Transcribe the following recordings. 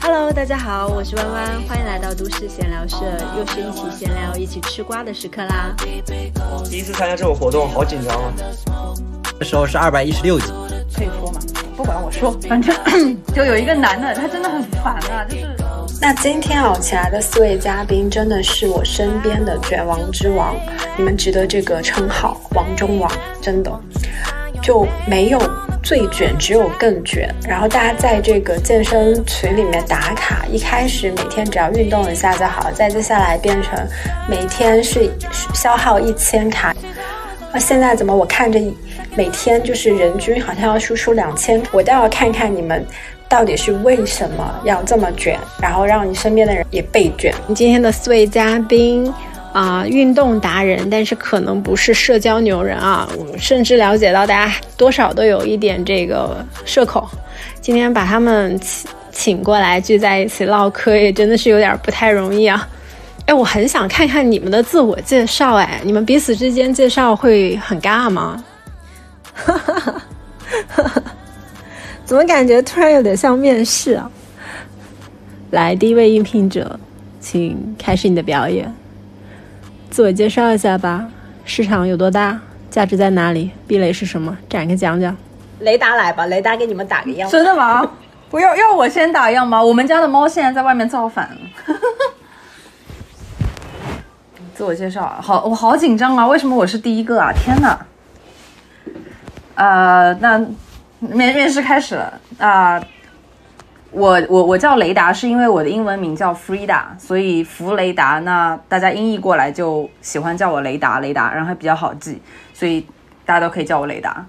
Hello，大家好，我是弯弯，欢迎来到都市闲聊社，又是一起闲聊、一起吃瓜的时刻啦。第一次参加这种活动，好紧张啊！这时候是二百一十六集，可以说吗？不管我说，反正 就有一个男的，他真的很烦啊，就是。那今天啊，请来的四位嘉宾真的是我身边的卷王之王，你们值得这个称号，王中王，真的就没有最卷，只有更卷。然后大家在这个健身群里面打卡，一开始每天只要运动一下就好，再接下来变成每天是消耗一千卡，那现在怎么我看着每天就是人均好像要输出两千，我倒要看看你们。到底是为什么要这么卷？然后让你身边的人也被卷。今天的四位嘉宾啊，运动达人，但是可能不是社交牛人啊。我甚至了解到大家多少都有一点这个社恐。今天把他们请请过来聚在一起唠嗑，也真的是有点不太容易啊。哎，我很想看看你们的自我介绍。哎，你们彼此之间介绍会很尬吗？哈哈哈哈哈。怎么感觉突然有点像面试啊？来，第一位应聘者，请开始你的表演，自我介绍一下吧。市场有多大？价值在哪里？壁垒是什么？展开讲讲。雷达来吧，雷达给你们打个样。真的吗？不要要我先打样吗？我们家的猫现在在外面造反。自我介绍，好，我好紧张啊！为什么我是第一个啊？天哪！呃，那。面面试开始了啊！我我我叫雷达，是因为我的英文名叫 Frida，所以弗雷达。那大家音译过来就喜欢叫我雷达，雷达，然后还比较好记，所以大家都可以叫我雷达。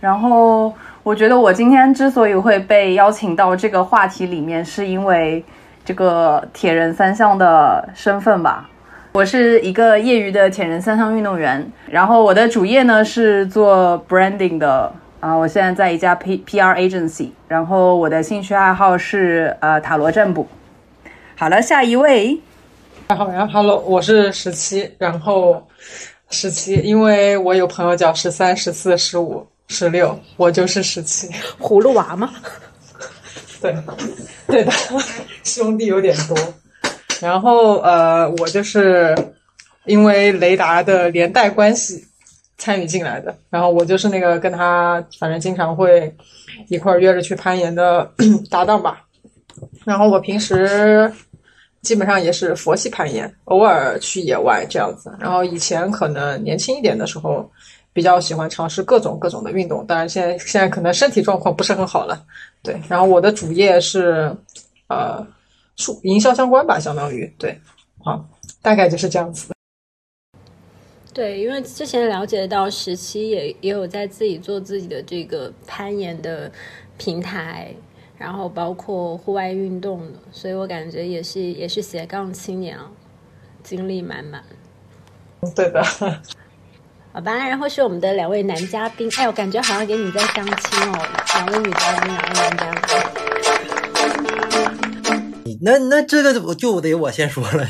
然后我觉得我今天之所以会被邀请到这个话题里面，是因为这个铁人三项的身份吧。我是一个业余的铁人三项运动员，然后我的主业呢是做 branding 的。啊，我现在在一家 P P R agency，然后我的兴趣爱好是呃塔罗占卜。好了，下一位。好呀，Hello，我是十七，然后十七，因为我有朋友叫十三、十四、十五、十六，我就是十七。葫芦娃吗？对，对的，兄弟有点多。然后呃，我就是因为雷达的连带关系。参与进来的，然后我就是那个跟他反正经常会一块约着去攀岩的 搭档吧。然后我平时基本上也是佛系攀岩，偶尔去野外这样子。然后以前可能年轻一点的时候，比较喜欢尝试各种各种的运动，当然现在现在可能身体状况不是很好了。对，然后我的主业是呃，数营销相关吧，相当于对，好，大概就是这样子。对，因为之前了解到十七也也有在自己做自己的这个攀岩的平台，然后包括户外运动的，所以我感觉也是也是斜杠青年啊，精力满满。对的。好吧，然后是我们的两位男嘉宾，哎，我感觉好像给你在相亲哦，两位女嘉宾，两位男嘉宾。那那这个我就得我先说了，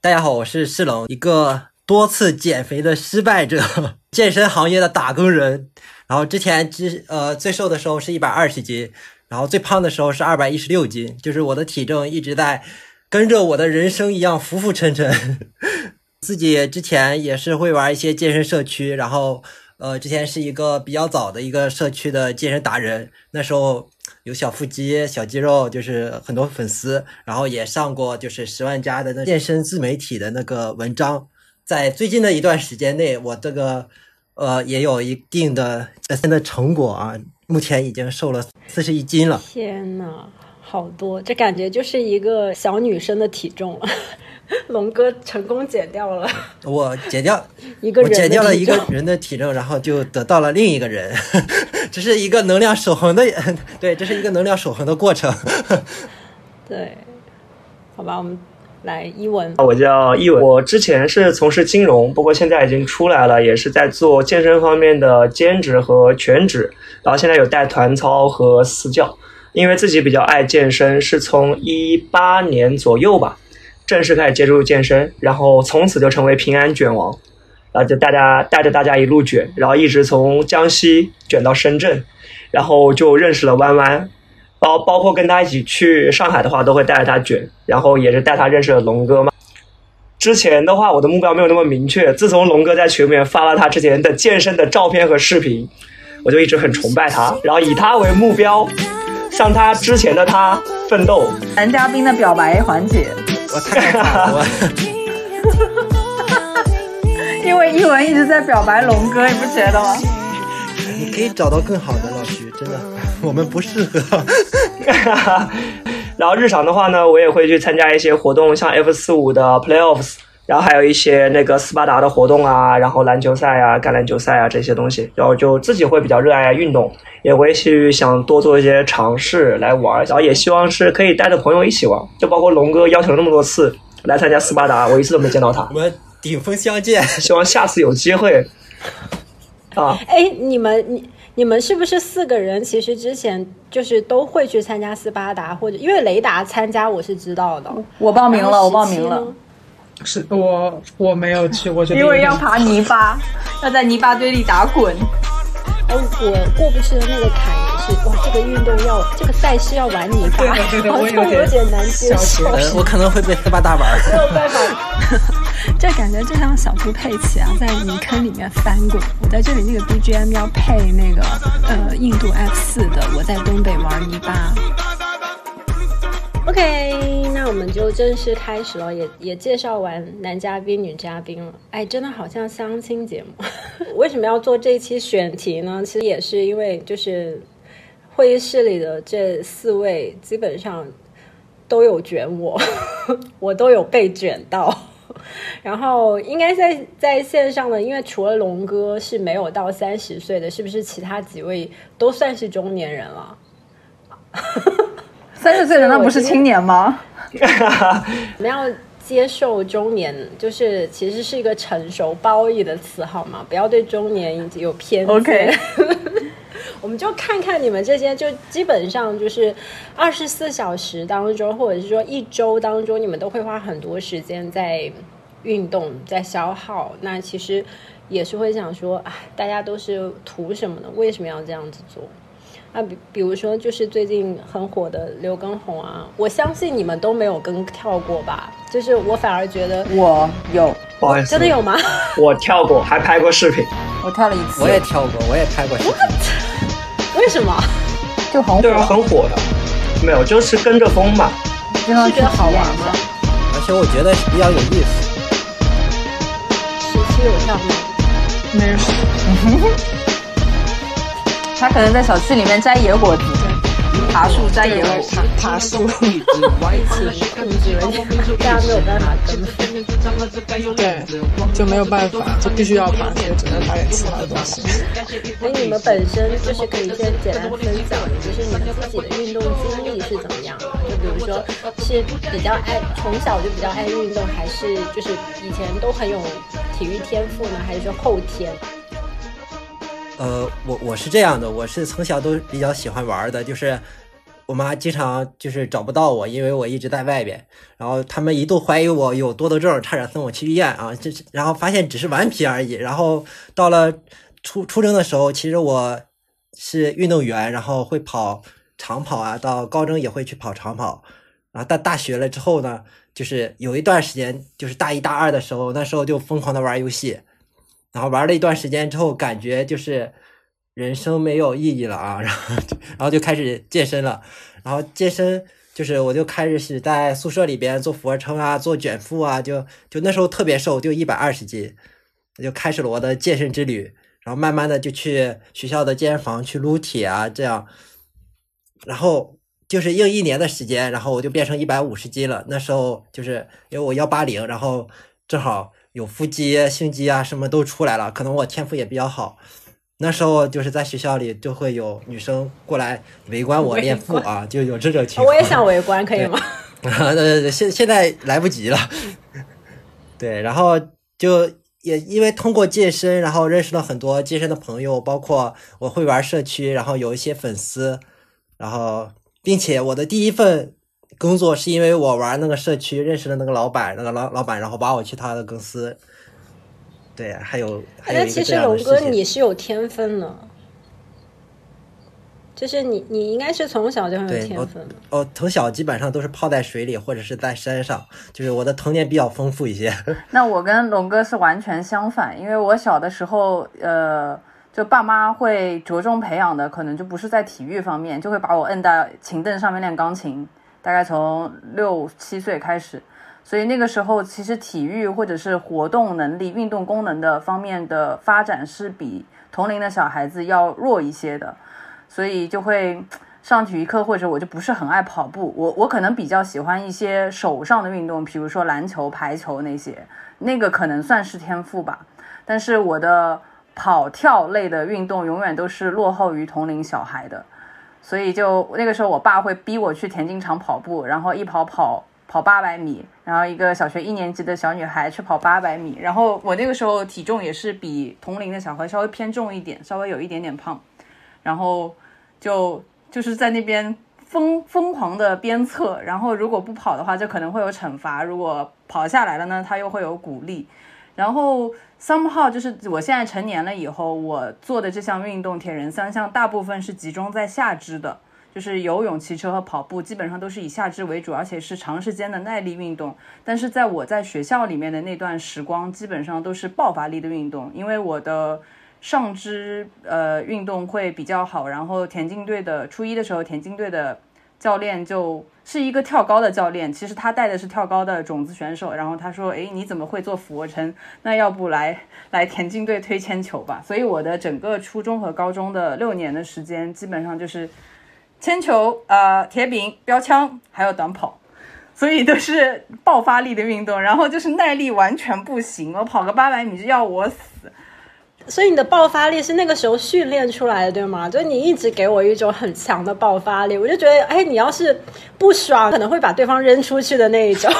大家好，我是世龙，一个。多次减肥的失败者，健身行业的打工人。然后之前之呃最瘦的时候是一百二十斤，然后最胖的时候是二百一十六斤，就是我的体重一直在跟着我的人生一样浮浮沉沉。自己之前也是会玩一些健身社区，然后呃之前是一个比较早的一个社区的健身达人，那时候有小腹肌、小肌肉，就是很多粉丝，然后也上过就是十万加的那健身自媒体的那个文章。在最近的一段时间内，我这个呃也有一定的健身的成果啊，目前已经瘦了四十一斤了。天呐，好多！这感觉就是一个小女生的体重了。龙哥成功减掉了，我减掉 一个人，减掉了一个人的体重，然后就得到了另一个人，这是一个能量守恒的，对，这是一个能量守恒的过程。对，好吧，我们。来，一文，我叫一文，我之前是从事金融，不过现在已经出来了，也是在做健身方面的兼职和全职，然后现在有带团操和私教。因为自己比较爱健身，是从一八年左右吧，正式开始接触健身，然后从此就成为平安卷王，然后就大家带着大家一路卷，然后一直从江西卷到深圳，然后就认识了弯弯。然后包括跟他一起去上海的话，都会带着他卷，然后也是带他认识了龙哥嘛。之前的话，我的目标没有那么明确。自从龙哥在群里面发了他之前的健身的照片和视频，我就一直很崇拜他，然后以他为目标，向他之前的他奋斗。男嘉宾的表白环节，我太惨了，我 因为一文一直在表白龙哥，你不觉得吗？你可以找到更好的老徐，真的，我们不适合。然后日常的话呢，我也会去参加一些活动，像 F 四五的 Playoffs，然后还有一些那个斯巴达的活动啊，然后篮球赛啊、橄榄球赛啊这些东西。然后就自己会比较热爱运动，也会去想多做一些尝试来玩，然后也希望是可以带着朋友一起玩。就包括龙哥邀请了那么多次来参加斯巴达，我一次都没见到他我。们顶峰相见。希望下次有机会啊，哎，你们你你们是不是四个人？其实之前就是都会去参加斯巴达，或者因为雷达参加我是知道的。我报名了，我报名了，是我我没有去，我觉得因为要爬泥巴，要在泥巴堆里打滚。哎，我过不去的那个坎也是，哇，这个运动要这个赛事要玩泥巴，对的对的好我有像有点点难接受我可能会被斯巴达玩。没有办法，这感觉就像小猪佩奇啊，在泥坑里面翻滚。我在这里那个 BGM 要配那个呃印度 F 四的，我在东北玩泥巴。OK，那我们就正式开始了，也也介绍完男嘉宾、女嘉宾了。哎，真的好像相亲节目。为什么要做这一期选题呢？其实也是因为就是会议室里的这四位基本上都有卷我，我都有被卷到。然后应该在在线上的，因为除了龙哥是没有到三十岁的，是不是其他几位都算是中年人了？三十岁难道不是青年吗？我们要接受中年，就是其实是一个成熟褒义的词，好吗？不要对中年有偏见。OK 我们就看看你们这些，就基本上就是二十四小时当中，或者是说一周当中，你们都会花很多时间在运动，在消耗。那其实也是会想说，啊，大家都是图什么呢？为什么要这样子做？那，比比如说就是最近很火的刘畊宏啊，我相信你们都没有跟跳过吧？就是我反而觉得我有，不好意思，真的有吗？我跳过，还拍过视频。我跳了一次，我也跳过，我也拍过视频。为什么？就很对啊，很火的。没有，就是跟着风嘛。经常去是觉得好玩吗？？而且我觉得比较有意思。没有。他可能在小区里面摘野果子，爬树摘野果。爬爬树，控制了，大家没有办法跟。对，就没有办法，就必须要爬，所以只能爬点其他的东西。哎，你们本身就是可以先简单分享，就是你们自己的运动经历是怎么样的？就比如说是比较爱从小就比较爱运动，还是就是以前都很有体育天赋呢？还是后天？呃，我我是这样的，我是从小都比较喜欢玩的，就是我妈经常就是找不到我，因为我一直在外边，然后他们一度怀疑我有多动症，差点送我去医院啊，这然后发现只是顽皮而已。然后到了初初中的时候，其实我是运动员，然后会跑长跑啊，到高中也会去跑长跑，然后到大学了之后呢，就是有一段时间，就是大一大二的时候，那时候就疯狂的玩游戏。然后玩了一段时间之后，感觉就是人生没有意义了啊，然后然后就开始健身了，然后健身就是我就开始是在宿舍里边做俯卧撑啊，做卷腹啊，就就那时候特别瘦，就一百二十斤，就开始了我的健身之旅，然后慢慢的就去学校的健身房去撸铁啊，这样，然后就是用一年的时间，然后我就变成一百五十斤了，那时候就是因为我幺八零，然后正好。有腹肌、胸肌啊，什么都出来了。可能我天赋也比较好，那时候就是在学校里就会有女生过来围观我练腹啊，就有这种情况。我也想围观，可以吗？啊，对对对，现现在来不及了。对，然后就也因为通过健身，然后认识了很多健身的朋友，包括我会玩社区，然后有一些粉丝，然后并且我的第一份。工作是因为我玩那个社区认识了那个老板，那个老老板然后把我去他的公司。对，还有还有那其实龙哥你是有天分的，就是你你应该是从小就很有天分的。哦，从小基本上都是泡在水里或者是在山上，就是我的童年比较丰富一些。那我跟龙哥是完全相反，因为我小的时候，呃，就爸妈会着重培养的，可能就不是在体育方面，就会把我摁到琴凳上面练钢琴，大概从六七岁开始。所以那个时候，其实体育或者是活动能力、运动功能的方面的发展是比同龄的小孩子要弱一些的，所以就会上体育课，或者我就不是很爱跑步。我我可能比较喜欢一些手上的运动，比如说篮球、排球那些，那个可能算是天赋吧。但是我的跑跳类的运动永远都是落后于同龄小孩的，所以就那个时候，我爸会逼我去田径场跑步，然后一跑跑跑八百米，然后一个小学一年级的小女孩去跑八百米，然后我那个时候体重也是比同龄的小孩稍微偏重一点，稍微有一点点胖，然后就就是在那边疯疯狂的鞭策，然后如果不跑的话，就可能会有惩罚；如果跑下来了呢，他又会有鼓励。然后 somehow 就是我现在成年了以后，我做的这项运动铁人三项大部分是集中在下肢的，就是游泳、骑车和跑步，基本上都是以下肢为主，而且是长时间的耐力运动。但是在我在学校里面的那段时光，基本上都是爆发力的运动，因为我的上肢呃运动会比较好，然后田径队的初一的时候，田径队的教练就是一个跳高的教练，其实他带的是跳高的种子选手，然后他说，诶，你怎么会做俯卧撑？那要不来来田径队推铅球吧？所以我的整个初中和高中的六年的时间，基本上就是铅球、呃铁饼、标枪，还有短跑。所以都是爆发力的运动，然后就是耐力完全不行，我跑个八百米就要我死。所以你的爆发力是那个时候训练出来的，对吗？就是你一直给我一种很强的爆发力，我就觉得，哎，你要是不爽，可能会把对方扔出去的那一种。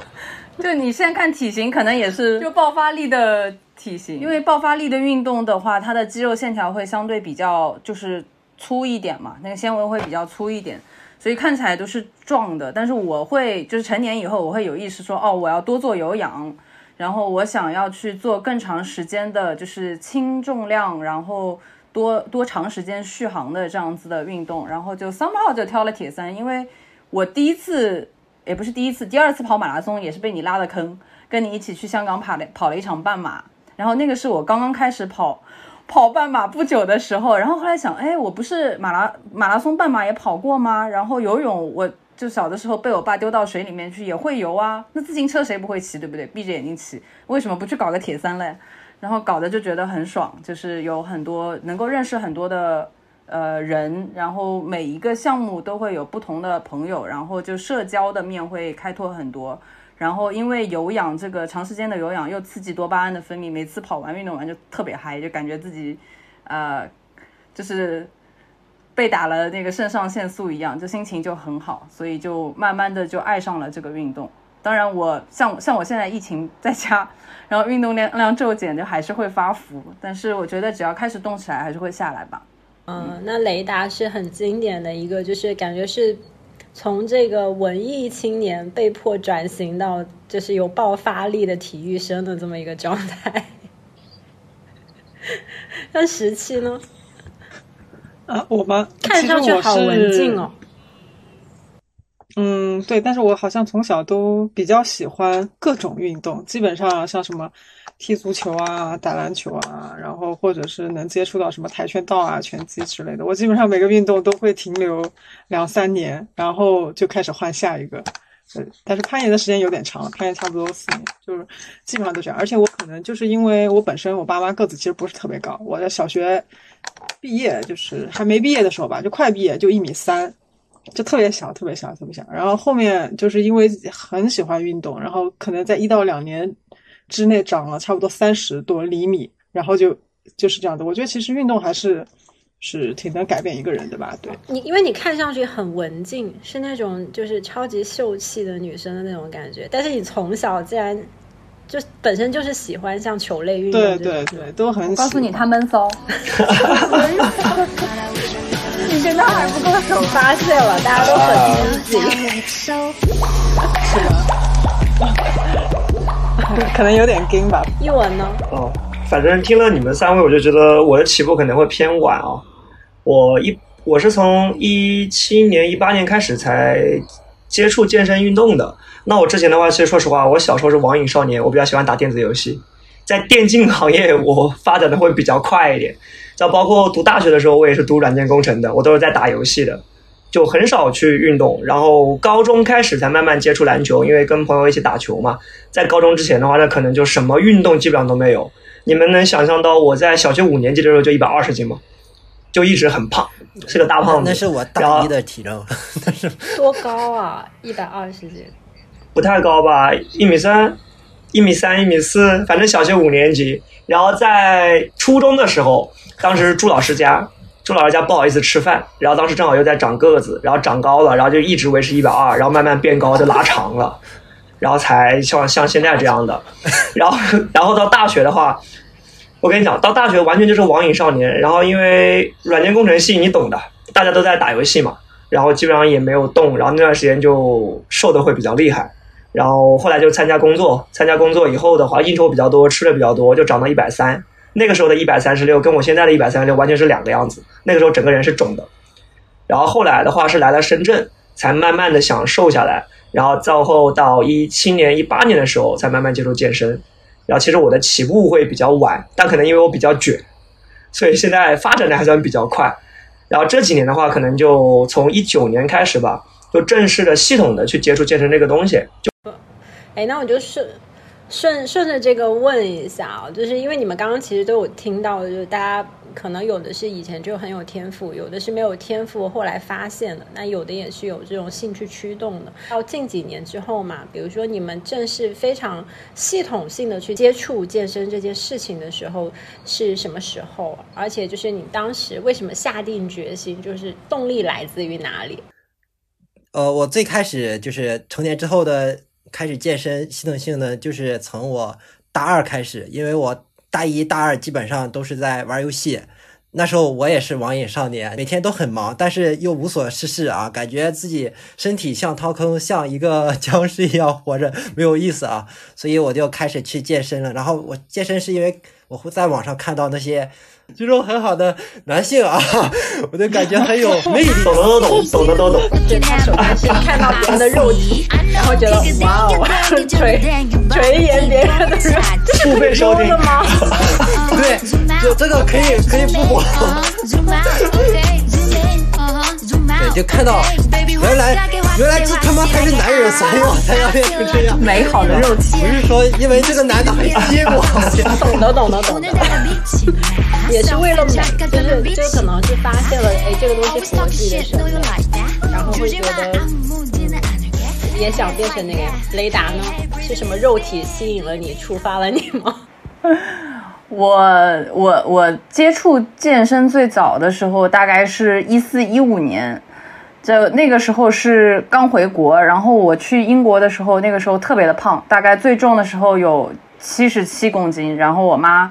就你现在看体型，可能也是就爆发力的体型，因为爆发力的运动的话，它的肌肉线条会相对比较就是粗一点嘛，那个纤维会比较粗一点，所以看起来都是壮的。但是我会就是成年以后，我会有意识说，哦，我要多做有氧。然后我想要去做更长时间的，就是轻重量，然后多多长时间续航的这样子的运动，然后就 somehow 就挑了铁三，因为我第一次也不是第一次，第二次跑马拉松也是被你拉的坑，跟你一起去香港跑了跑了一场半马，然后那个是我刚刚开始跑跑半马不久的时候，然后后来想，哎，我不是马拉马拉松半马也跑过吗？然后游泳我。就小的时候被我爸丢到水里面去也会游啊，那自行车谁不会骑，对不对？闭着眼睛骑，为什么不去搞个铁三嘞？然后搞的就觉得很爽，就是有很多能够认识很多的呃人，然后每一个项目都会有不同的朋友，然后就社交的面会开拓很多。然后因为有氧这个长时间的有氧又刺激多巴胺的分泌，每次跑完运动完就特别嗨，就感觉自己呃就是。被打了那个肾上腺素一样，就心情就很好，所以就慢慢的就爱上了这个运动。当然，我像像我现在疫情在家，然后运动量量骤减，就还是会发福。但是我觉得只要开始动起来，还是会下来吧。嗯，那雷达是很经典的一个，就是感觉是从这个文艺青年被迫转型到就是有爆发力的体育生的这么一个状态。那十七呢？啊，我吗？看上去好文静哦。嗯，对，但是我好像从小都比较喜欢各种运动，基本上像什么踢足球啊、打篮球啊，然后或者是能接触到什么跆拳道啊、拳击之类的，我基本上每个运动都会停留两三年，然后就开始换下一个。对，但是攀岩的时间有点长了，攀岩差不多四年，就是基本上都这样。而且我可能就是因为我本身我爸妈个子其实不是特别高，我的小学毕业就是还没毕业的时候吧，就快毕业就一米三，就特别小，特别小，特别小。然后后面就是因为很喜欢运动，然后可能在一到两年之内长了差不多三十多厘米，然后就就是这样的。我觉得其实运动还是。是挺能改变一个人的吧？对你，因为你看上去很文静，是那种就是超级秀气的女生的那种感觉。但是你从小竟然就本身就是喜欢像球类运动，对对对，都很。告诉你，他闷骚。你现在还不够手发泄了，大家都很积极。是吗？可能有点惊吧。一文呢？哦，反正听了你们三位，我就觉得我的起步可能会偏晚啊。我一我是从一七年、一八年开始才接触健身运动的。那我之前的话，其实说实话，我小时候是网瘾少年，我比较喜欢打电子游戏。在电竞行业，我发展的会比较快一点。像包括读大学的时候，我也是读软件工程的，我都是在打游戏的，就很少去运动。然后高中开始才慢慢接触篮球，因为跟朋友一起打球嘛。在高中之前的话，那可能就什么运动基本上都没有。你们能想象到我在小学五年级的时候就一百二十斤吗？就一直很胖，是个大胖子。那是我大一的体重，多高啊？一百二十斤？不太高吧？一米三，一米三，一米四，反正小学五年级。然后在初中的时候，当时朱老师家，朱老师家不好意思吃饭，然后当时正好又在长个子，然后长高了，然后就一直维持一百二，然后慢慢变高就拉长了，然后才像像现在这样的。然后然后到大学的话。我跟你讲，到大学完全就是网瘾少年。然后因为软件工程系，你懂的，大家都在打游戏嘛，然后基本上也没有动。然后那段时间就瘦的会比较厉害。然后后来就参加工作，参加工作以后的话，应酬比较多，吃的比较多，就长到一百三。那个时候的一百三十六，跟我现在的一百三十六完全是两个样子。那个时候整个人是肿的。然后后来的话是来了深圳，才慢慢的想瘦下来。然后再后到一七年、一八年的时候，才慢慢接触健身。然后其实我的起步会比较晚，但可能因为我比较卷，所以现在发展的还算比较快。然后这几年的话，可能就从一九年开始吧，就正式的、系统的去接触健身这个东西。就，哎，那我就顺。顺顺着这个问一下啊，就是因为你们刚刚其实都有听到，就是大家可能有的是以前就很有天赋，有的是没有天赋后来发现的，那有的也是有这种兴趣驱动的。到近几年之后嘛，比如说你们正是非常系统性的去接触健身这件事情的时候是什么时候？而且就是你当时为什么下定决心？就是动力来自于哪里？呃，我最开始就是成年之后的。开始健身系统性的就是从我大二开始，因为我大一大二基本上都是在玩游戏，那时候我也是网瘾少年，每天都很忙，但是又无所事事啊，感觉自己身体像掏空，像一个 僵尸一样活着，没有意思啊，所以我就开始去健身了。然后我健身是因为我会在网上看到那些。肌肉很好的男性啊，我就感觉很有 魅力。懂的都懂，懂的都懂。就他看到别人的肉体，然后觉得哇哦，垂垂涎别人的肉，付费收听吗？对，就这个可以可以不播。对，就看到原来原来这他妈还是男人，所以我才要变成这样。美好的肉体，不是说因为这个男的很结果。懂的懂的懂的，也是为了美，就是就可能是发现了哎这个东西符合自己的审美，然后会觉得也想变成那个样。雷达呢？是什么肉体吸引了你，触发了你吗？我我我接触健身最早的时候，大概是一四一五年。就那个时候是刚回国，然后我去英国的时候，那个时候特别的胖，大概最重的时候有七十七公斤。然后我妈，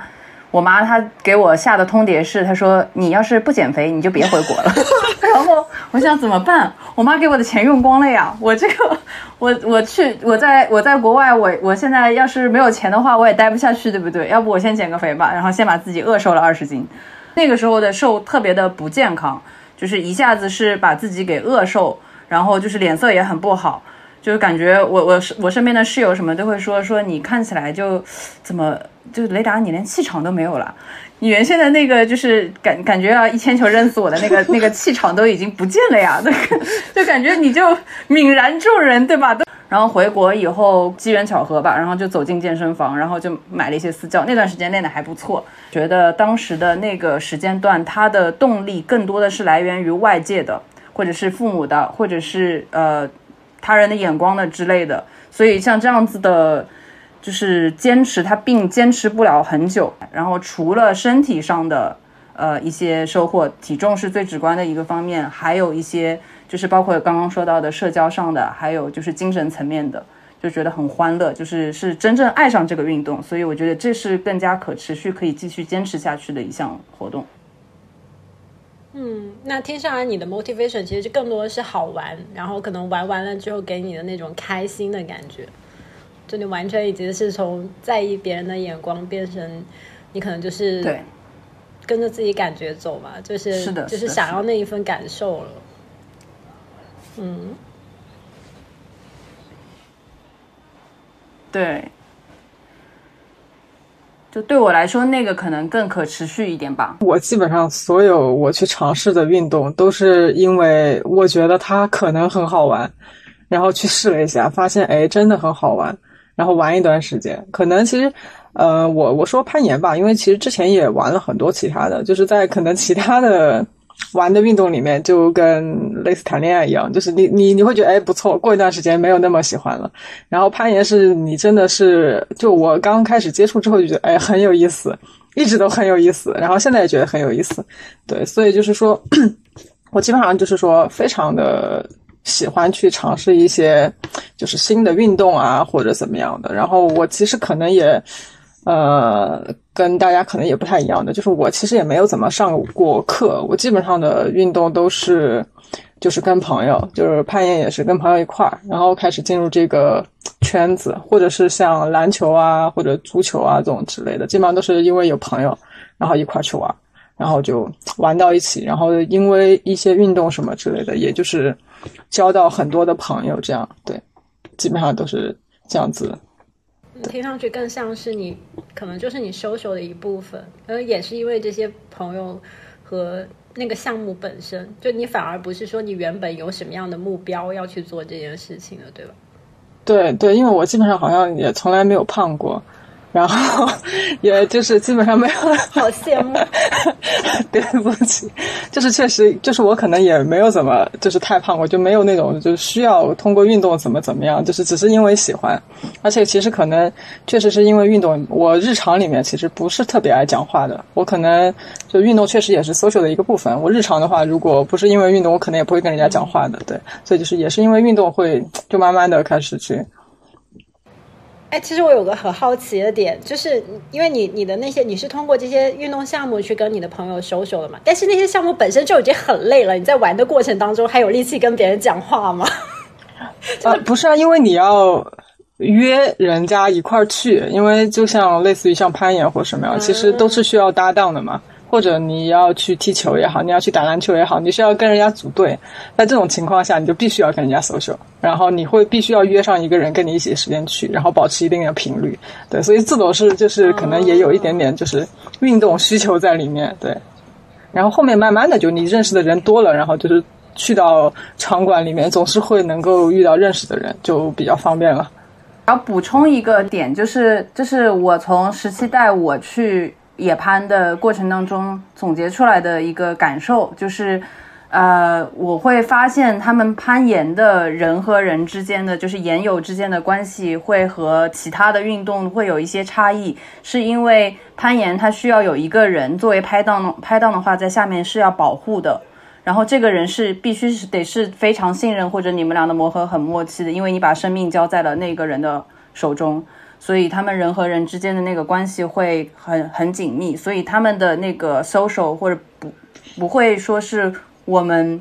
我妈她给我下的通牒是，她说你要是不减肥，你就别回国了。然后我想怎么办？我妈给我的钱用光了呀，我这个，我我去，我在我在国外，我我现在要是没有钱的话，我也待不下去，对不对？要不我先减个肥吧，然后先把自己饿瘦了二十斤。那个时候的瘦特别的不健康。就是一下子是把自己给饿瘦，然后就是脸色也很不好，就是感觉我我我身边的室友什么都会说说你看起来就怎么就雷达你连气场都没有了，你原先的那个就是感感觉要一铅球扔死我的那个那个气场都已经不见了呀，那个 就感觉你就泯然众人对吧？然后回国以后机缘巧合吧，然后就走进健身房，然后就买了一些私教。那段时间练的还不错，觉得当时的那个时间段，它的动力更多的是来源于外界的，或者是父母的，或者是呃他人的眼光的之类的。所以像这样子的，就是坚持，他并坚持不了很久。然后除了身体上的呃一些收获，体重是最直观的一个方面，还有一些。就是包括刚刚说到的社交上的，还有就是精神层面的，就觉得很欢乐，就是是真正爱上这个运动，所以我觉得这是更加可持续、可以继续坚持下去的一项活动。嗯，那听上来你的 motivation 其实更多的是好玩，然后可能玩完了之后给你的那种开心的感觉，就你完全已经是从在意别人的眼光变成你可能就是对。跟着自己感觉走嘛，就是是的就是想要那一份感受了。嗯，对，就对我来说，那个可能更可持续一点吧。我基本上所有我去尝试的运动，都是因为我觉得它可能很好玩，然后去试了一下，发现哎真的很好玩，然后玩一段时间。可能其实，呃，我我说攀岩吧，因为其实之前也玩了很多其他的，就是在可能其他的玩的运动里面，就跟类似谈恋爱一样，就是你你你会觉得哎不错，过一段时间没有那么喜欢了。然后攀岩是你真的是，就我刚开始接触之后就觉得哎很有意思，一直都很有意思，然后现在也觉得很有意思，对，所以就是说，我基本上就是说非常的喜欢去尝试一些就是新的运动啊或者怎么样的，然后我其实可能也。呃，跟大家可能也不太一样的，就是我其实也没有怎么上过课，我基本上的运动都是就是跟朋友，就是攀岩也是跟朋友一块儿，然后开始进入这个圈子，或者是像篮球啊或者足球啊这种之类的，基本上都是因为有朋友，然后一块儿去玩，然后就玩到一起，然后因为一些运动什么之类的，也就是交到很多的朋友，这样对，基本上都是这样子。听上去更像是你，可能就是你 social 的一部分，而也是因为这些朋友和那个项目本身，就你反而不是说你原本有什么样的目标要去做这件事情的，对吧？对对，因为我基本上好像也从来没有胖过，然后也就是基本上没有。好羡慕。对不起，就是确实，就是我可能也没有怎么就是太胖我，就没有那种就是需要通过运动怎么怎么样，就是只是因为喜欢，而且其实可能确实是因为运动，我日常里面其实不是特别爱讲话的，我可能就运动确实也是 social 的一个部分。我日常的话，如果不是因为运动，我可能也不会跟人家讲话的，对，所以就是也是因为运动会就慢慢的开始去。哎，其实我有个很好奇的点，就是因为你你的那些你是通过这些运动项目去跟你的朋友 social 的嘛？但是那些项目本身就已经很累了，你在玩的过程当中还有力气跟别人讲话吗？啊，不是啊，因为你要约人家一块儿去，因为就像类似于像攀岩或什么样，其实都是需要搭档的嘛。或者你要去踢球也好，你要去打篮球也好，你需要跟人家组队。在这种情况下，你就必须要跟人家 social，然后你会必须要约上一个人跟你一起时间去，然后保持一定的频率。对，所以这种是就是可能也有一点点就是运动需求在里面。对，然后后面慢慢的就你认识的人多了，然后就是去到场馆里面总是会能够遇到认识的人，就比较方便了。要补充一个点，就是就是我从十七代我去野攀的过程当中总结出来的一个感受，就是，呃，我会发现他们攀岩的人和人之间的，就是岩友之间的关系，会和其他的运动会有一些差异，是因为攀岩它需要有一个人作为拍档，拍档的话在下面是要保护的。然后这个人是必须是得是非常信任或者你们俩的磨合很默契的，因为你把生命交在了那个人的手中，所以他们人和人之间的那个关系会很很紧密，所以他们的那个 social 或者不不会说是我们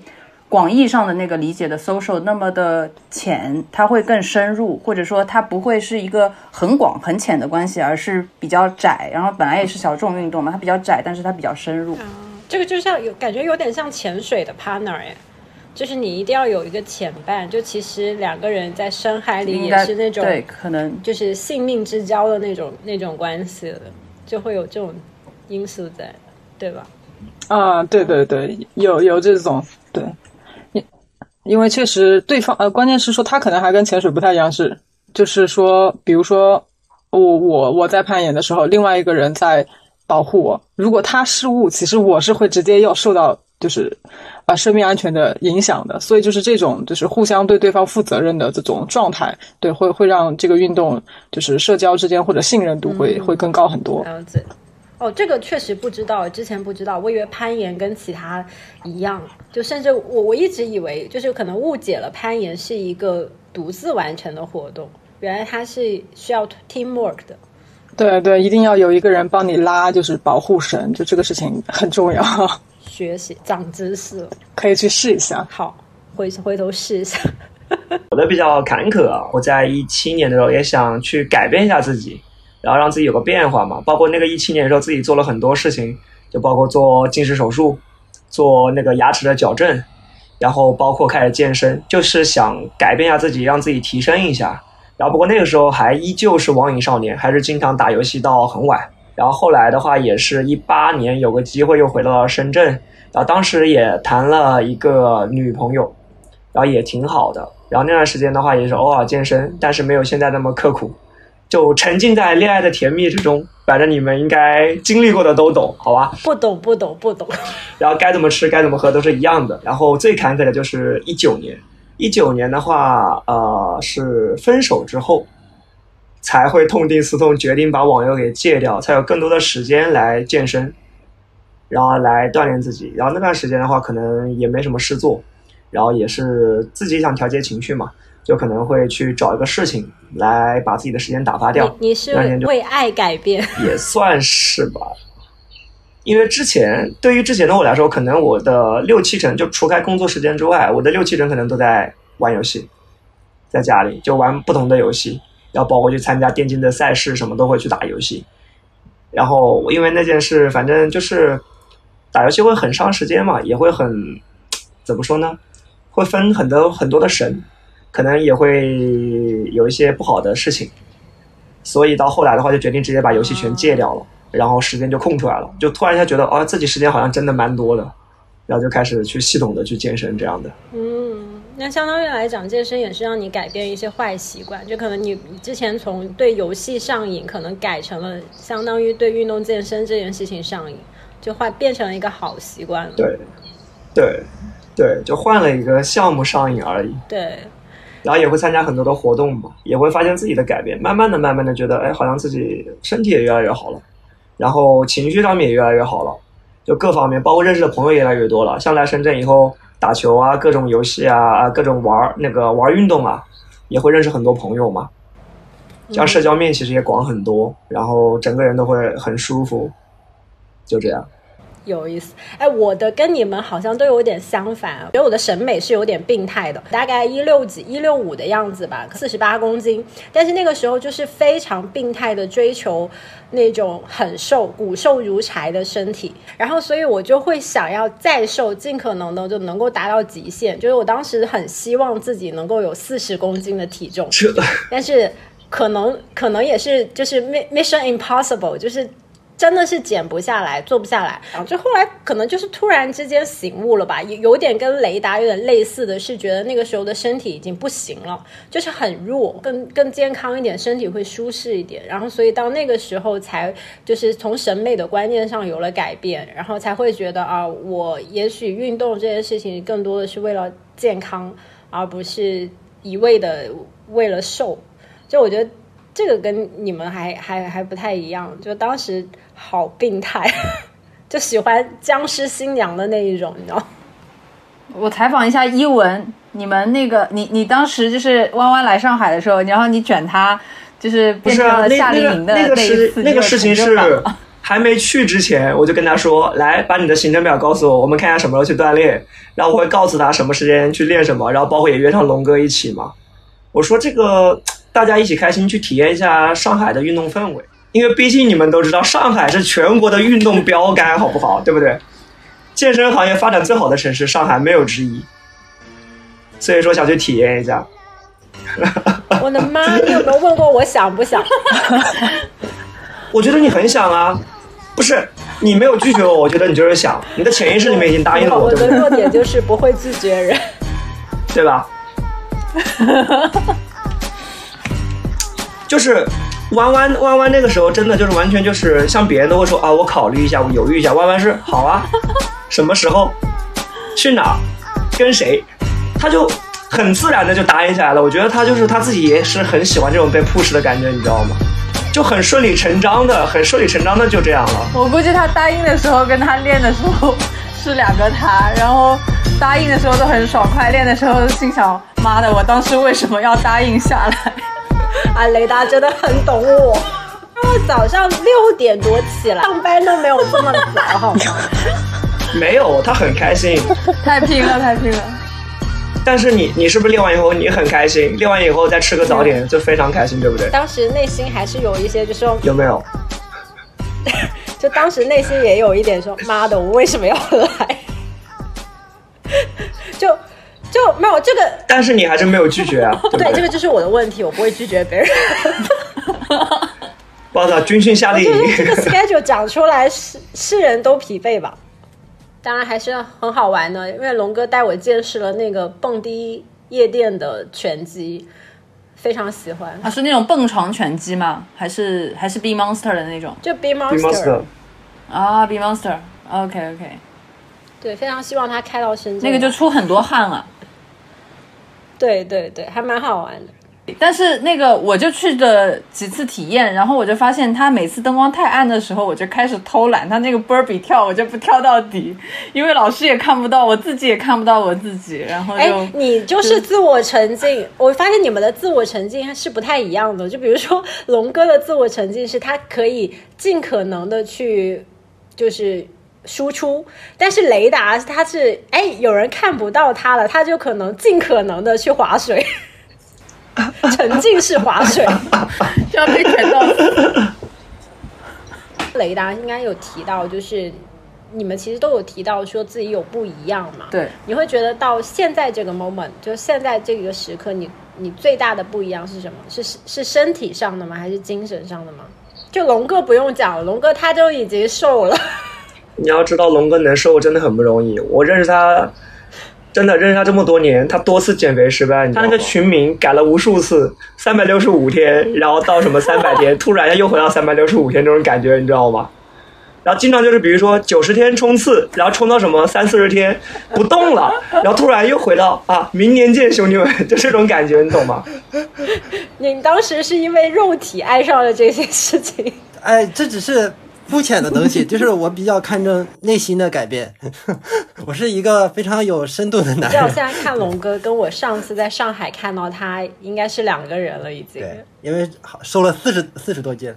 广义上的那个理解的 social 那么的浅，它会更深入，或者说它不会是一个很广很浅的关系，而是比较窄。然后本来也是小众运动嘛，它比较窄，但是它比较深入。这个就像有感觉有点像潜水的 partner 哎，就是你一定要有一个潜伴，就其实两个人在深海里也是那种对，可能就是性命之交的那种那种关系了，就会有这种因素在，对吧？啊，对对对，有有这种对，因因为确实对方呃，关键是说他可能还跟潜水不太一样，是就是说，比如说我我我在攀岩的时候，另外一个人在保护我，如果他失误，其实我是会直接要受到就是啊生命安全的影响的，所以就是这种就是互相对对方负责任的这种状态，对会会让这个运动就是社交之间或者信任度会、会更高很多。了解。哦，这个确实不知道，之前不知道，我以为攀岩跟其他一样，就甚至我我一直以为就是可能误解了攀岩是一个独自完成的活动，原来它是需要 teamwork 的。对对，一定要有一个人帮你拉，就是保护绳，就这个事情很重要，学习长知识了，可以去试一下。好，回回头试一下。我的比较坎坷啊，我在一七年的时候也想去改变一下自己，然后让自己有个变化嘛。包括那个一七年的时候，自己做了很多事情，就包括做近视手术，做那个牙齿的矫正，然后包括开始健身，就是想改变一下自己，让自己提升一下。然后不过那个时候还依旧是网瘾少年，还是经常打游戏到很晚。然后后来的话，也是一八年有个机会又回到了深圳，然后当时也谈了一个女朋友，然后也挺好的。然后那段时间的话，也是偶尔健身，但是没有现在那么刻苦，就沉浸在恋爱的甜蜜之中。反正你们应该经历过的都懂，好吧？不懂不懂不懂。然后该怎么吃该怎么喝都是一样的。然后最坎坷的就是一九年。一九年的话，呃，是分手之后，才会痛定思痛，决定把网游给戒掉，才有更多的时间来健身，然后来锻炼自己。然后那段时间的话，可能也没什么事做，然后也是自己想调节情绪嘛，就可能会去找一个事情来把自己的时间打发掉。你是为爱改变，也算是吧。因为之前对于之前的我来说，可能我的六七成就除开工作时间之外，我的六七成可能都在玩游戏，在家里就玩不同的游戏，然后包括去参加电竞的赛事，什么都会去打游戏。然后因为那件事，反正就是打游戏会很伤时间嘛，也会很怎么说呢？会分很多很多的神，可能也会有一些不好的事情，所以到后来的话，就决定直接把游戏全戒掉了。然后时间就空出来了，就突然一下觉得，哦，自己时间好像真的蛮多的，然后就开始去系统的去健身这样的。嗯，那相当于来讲，健身也是让你改变一些坏习惯，就可能你之前从对游戏上瘾，可能改成了相当于对运动健身这件事情上瘾，就换变成了一个好习惯了。对，对，对，就换了一个项目上瘾而已。对。然后也会参加很多的活动嘛，也会发现自己的改变，慢慢的、慢慢的觉得，哎，好像自己身体也越来越好了。然后情绪上面也越来越好了，就各方面，包括认识的朋友越来越多了。像来深圳以后打球啊，各种游戏啊啊，各种玩那个玩运动啊，也会认识很多朋友嘛。这样社交面其实也广很多，然后整个人都会很舒服，就这样。有意思，哎，我的跟你们好像都有点相反，觉得我的审美是有点病态的，大概一六几、一六五的样子吧，四十八公斤，但是那个时候就是非常病态的追求那种很瘦、骨瘦如柴的身体，然后所以我就会想要再瘦，尽可能的就能够达到极限，就是我当时很希望自己能够有四十公斤的体重，是的。但是可能可能也是就是 mission impossible，就是。真的是减不下来，做不下来，然后就后来可能就是突然之间醒悟了吧，有有点跟雷达有点类似的是，觉得那个时候的身体已经不行了，就是很弱，更更健康一点，身体会舒适一点，然后所以到那个时候才就是从审美的观念上有了改变，然后才会觉得啊，我也许运动这件事情更多的是为了健康，而不是一味的为了瘦，就我觉得。这个跟你们还还还不太一样，就当时好病态，就喜欢僵尸新娘的那一种，你知道？我采访一下伊文，你们那个你你当时就是弯弯来上海的时候，然后你卷他，就是变成了夏令营的那个事那个事情是还没去之前，我就跟他说，来把你的行程表告诉我，我们看一下什么时候去锻炼，然后我会告诉他什么时间去练什么，然后包括也约上龙哥一起嘛。我说这个。大家一起开心去体验一下上海的运动氛围，因为毕竟你们都知道，上海是全国的运动标杆，好不好？对不对？健身行业发展最好的城市，上海没有之一。所以说想去体验一下。我的妈！你有没有问过我想不想？我觉得你很想啊，不是你没有拒绝我，我觉得你就是想，你的潜意识里面已经答应了我。我的弱点就是不会拒绝人，对吧？就是弯弯弯弯那个时候真的就是完全就是像别人都会说啊，我考虑一下，我犹豫一下。弯弯是好啊，什么时候去哪儿跟谁，他就很自然的就答应下来了。我觉得他就是他自己也是很喜欢这种被 push 的感觉，你知道吗？就很顺理成章的，很顺理成章的就这样了。我估计他答应的时候跟他练的时候是两个他，然后答应的时候都很爽快，练的时候心想妈的，我当时为什么要答应下来？啊，雷达真的很懂我。我早上六点多起来上班都没有这么早，好吗？没有，他很开心。太拼了，太拼了。但是你，你是不是练完以后你很开心？练完以后再吃个早点就非常开心，对不对？当时内心还是有一些，就是有没有？就当时内心也有一点说：“妈的，我为什么要来？”就没有这个，但是你还是没有拒绝啊，对这个就是我的问题，我不会拒绝别人。报道军训夏令营，这个 schedule 讲出来是是人都疲惫吧？当然还是很好玩的，因为龙哥带我见识了那个蹦迪夜店的拳击，非常喜欢。啊，是那种蹦床拳击吗？还是还是 B Monster 的那种？就 B Monster 啊，B Monster，OK OK。对，非常希望他开到深圳。那个就出很多汗了。对对对，还蛮好玩的。但是那个我就去的几次体验，然后我就发现他每次灯光太暗的时候，我就开始偷懒。他那个波比跳，我就不跳到底，因为老师也看不到，我自己也看不到我自己。然后就你就是自我沉浸。我发现你们的自我沉浸是不太一样的。就比如说龙哥的自我沉浸是他可以尽可能的去就是输出，但是雷达它是哎有人看不到它了，它就可能尽可能的去划水。沉浸式划水，要被卷到。雷达应该有提到，就是你们其实都有提到说自己有不一样嘛？对，你会觉得到现在这个 moment，就现在这个时刻，你你最大的不一样是什么？是是身体上的吗？还是精神上的吗？就龙哥不用讲了，龙哥他就已经瘦了。你要知道，龙哥能瘦真的很不容易。我认识他。真的认识他这么多年，他多次减肥失败。他那个群名改了无数次，三百六十五天，然后到什么三百天，突然又回到三百六十五天这种感觉，你知道吗？然后经常就是比如说九十天冲刺，然后冲到什么三四十天不动了，然后突然又回到啊，明年见兄弟们，就这种感觉，你懂吗？你当时是因为肉体爱上了这些事情？哎，这只是。肤浅的东西，就是我比较看重内心的改变。我是一个非常有深度的男人。道现在看龙哥，跟我上次在上海看到他，应该是两个人了，已经。对，因为瘦了四十四十多斤。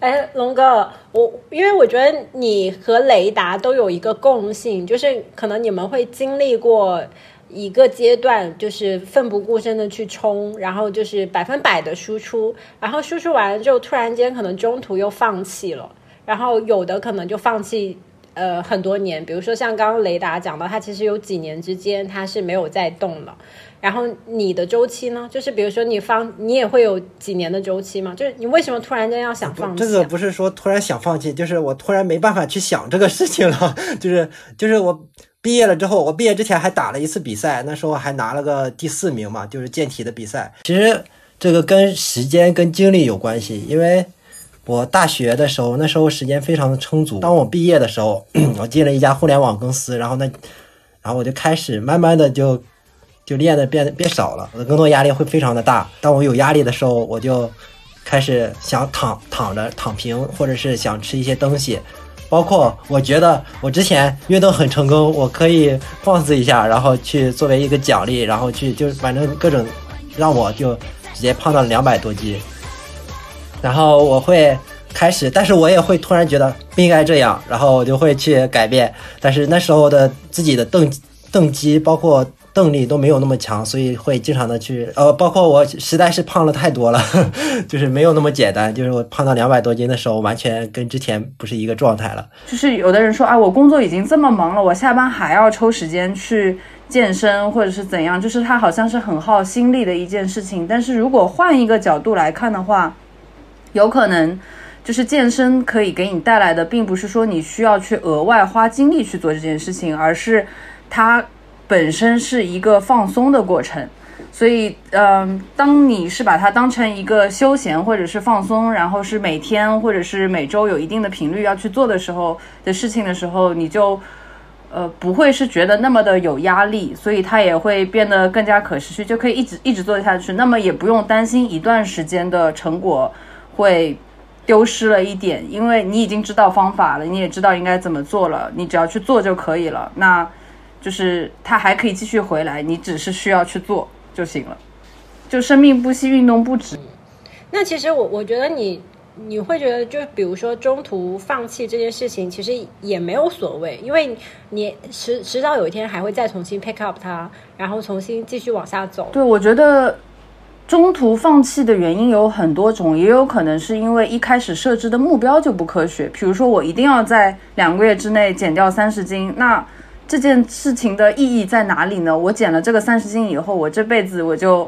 哎，龙哥，我因为我觉得你和雷达都有一个共性，就是可能你们会经历过一个阶段，就是奋不顾身的去冲，然后就是百分百的输出，然后输出完了之后，突然间可能中途又放弃了。然后有的可能就放弃，呃，很多年，比如说像刚刚雷达讲到，他其实有几年之间他是没有在动了。然后你的周期呢？就是比如说你放，你也会有几年的周期吗？就是你为什么突然间要想放弃？这个不是说突然想放弃，就是我突然没办法去想这个事情了。就是就是我毕业了之后，我毕业之前还打了一次比赛，那时候还拿了个第四名嘛，就是健体的比赛。其实这个跟时间跟精力有关系，因为。我大学的时候，那时候时间非常的充足。当我毕业的时候，我进了一家互联网公司，然后呢，然后我就开始慢慢的就就练的变变少了，我的工作压力会非常的大。当我有压力的时候，我就开始想躺躺着躺平，或者是想吃一些东西。包括我觉得我之前运动很成功，我可以放肆一下，然后去作为一个奖励，然后去就反正各种让我就直接胖到两百多斤。然后我会开始，但是我也会突然觉得不应该这样，然后我就会去改变。但是那时候的自己的动动机，包括动力都没有那么强，所以会经常的去呃，包括我实在是胖了太多了，就是没有那么简单。就是我胖到两百多斤的时候，完全跟之前不是一个状态了。就是有的人说啊，我工作已经这么忙了，我下班还要抽时间去健身或者是怎样，就是他好像是很耗心力的一件事情。但是如果换一个角度来看的话，有可能，就是健身可以给你带来的，并不是说你需要去额外花精力去做这件事情，而是它本身是一个放松的过程。所以，嗯，当你是把它当成一个休闲或者是放松，然后是每天或者是每周有一定的频率要去做的时候的事情的时候，你就呃不会是觉得那么的有压力，所以它也会变得更加可持续，就可以一直一直做下去。那么也不用担心一段时间的成果。会丢失了一点，因为你已经知道方法了，你也知道应该怎么做了，你只要去做就可以了。那就是它还可以继续回来，你只是需要去做就行了。就生命不息，运动不止。那其实我我觉得你你会觉得，就比如说中途放弃这件事情，其实也没有所谓，因为你迟迟早有一天还会再重新 pick up 它，然后重新继续往下走。对，我觉得。中途放弃的原因有很多种，也有可能是因为一开始设置的目标就不科学。比如说，我一定要在两个月之内减掉三十斤，那这件事情的意义在哪里呢？我减了这个三十斤以后，我这辈子我就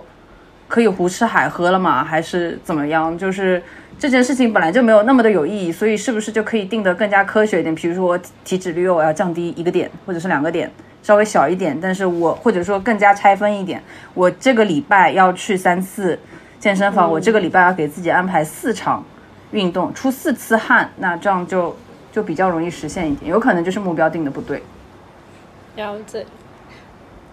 可以胡吃海喝了吗？还是怎么样？就是这件事情本来就没有那么的有意义，所以是不是就可以定得更加科学一点？比如说，我体脂率我要降低一个点，或者是两个点。稍微小一点，但是我或者说更加拆分一点，我这个礼拜要去三次健身房，我这个礼拜要给自己安排四场运动，出四次汗，那这样就就比较容易实现一点。有可能就是目标定的不对。了解。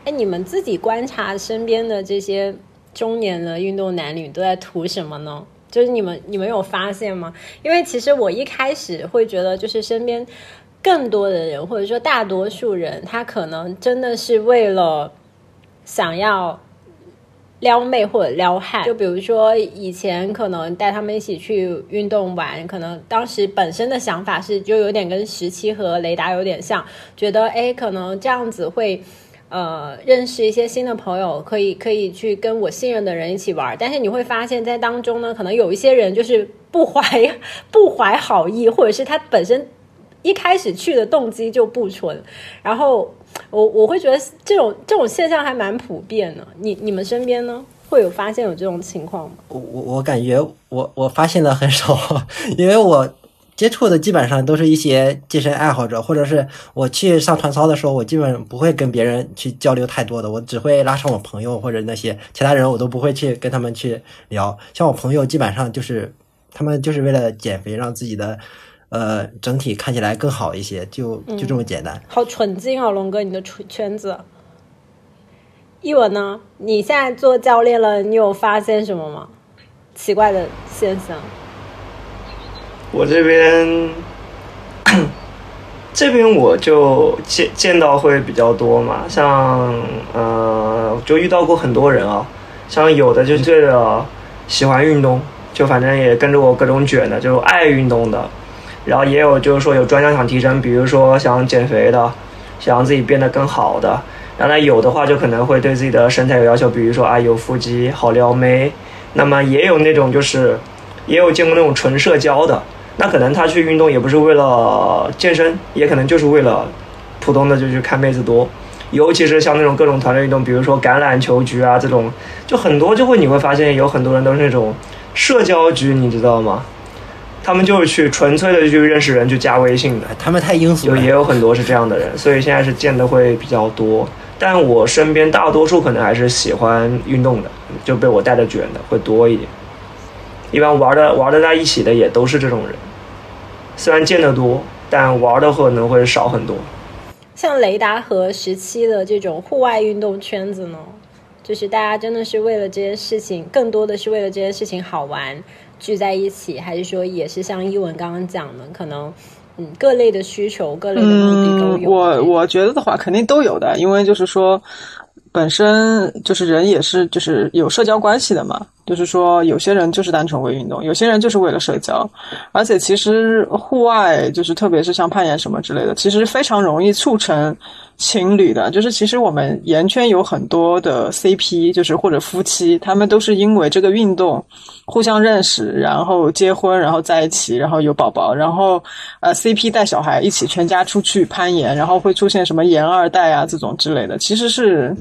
哎，你们自己观察身边的这些中年的运动男女都在图什么呢？就是你们你们有发现吗？因为其实我一开始会觉得，就是身边。更多的人，或者说大多数人，他可能真的是为了想要撩妹或者撩汉。就比如说以前可能带他们一起去运动玩，可能当时本身的想法是，就有点跟十七和雷达有点像，觉得哎，可能这样子会呃认识一些新的朋友，可以可以去跟我信任的人一起玩。但是你会发现在当中呢，可能有一些人就是不怀 不怀好意，或者是他本身。一开始去的动机就不纯，然后我我会觉得这种这种现象还蛮普遍的。你你们身边呢会有发现有这种情况吗？我我我感觉我我发现的很少，因为我接触的基本上都是一些健身爱好者，或者是我去上团操的时候，我基本不会跟别人去交流太多的，我只会拉上我朋友或者那些其他人，我都不会去跟他们去聊。像我朋友基本上就是他们就是为了减肥，让自己的。呃，整体看起来更好一些，就就这么简单。好纯净啊，龙哥，你的圈圈子。一文呢？你现在做教练了，你有发现什么吗？奇怪的现象？我这边，这边我就见见到会比较多嘛，像呃，就遇到过很多人啊，像有的就是为了喜欢运动，就反正也跟着我各种卷的，就爱运动的。然后也有就是说有专项想提升，比如说想减肥的，想让自己变得更好的。然后，有的话就可能会对自己的身材有要求，比如说啊有腹肌好撩妹。那么也有那种就是，也有见过那种纯社交的，那可能他去运动也不是为了健身，也可能就是为了普通的就去看妹子多。尤其是像那种各种团队运动，比如说橄榄球局啊这种，就很多就会你会发现有很多人都是那种社交局，你知道吗？他们就是去纯粹的去认识人，去加微信的。他们太庸俗了，也有很多是这样的人，所以现在是见的会比较多。但我身边大多数可能还是喜欢运动的，就被我带的卷的会多一点。一般玩的玩的在一起的也都是这种人，虽然见得多，但玩的可能会少很多。像雷达和十七的这种户外运动圈子呢，就是大家真的是为了这件事情，更多的是为了这件事情好玩。聚在一起，还是说也是像一文刚刚讲的，可能嗯各类的需求、各类的目的都有。我我觉得的话，肯定都有的，因为就是说，本身就是人也是就是有社交关系的嘛。就是说，有些人就是单纯为运动，有些人就是为了社交，而且其实户外就是特别是像攀岩什么之类的，其实非常容易促成情侣的。就是其实我们岩圈有很多的 CP，就是或者夫妻，他们都是因为这个运动互相认识，然后结婚，然后在一起，然后有宝宝，然后呃 CP 带小孩一起全家出去攀岩，然后会出现什么岩二代啊这种之类的，其实是。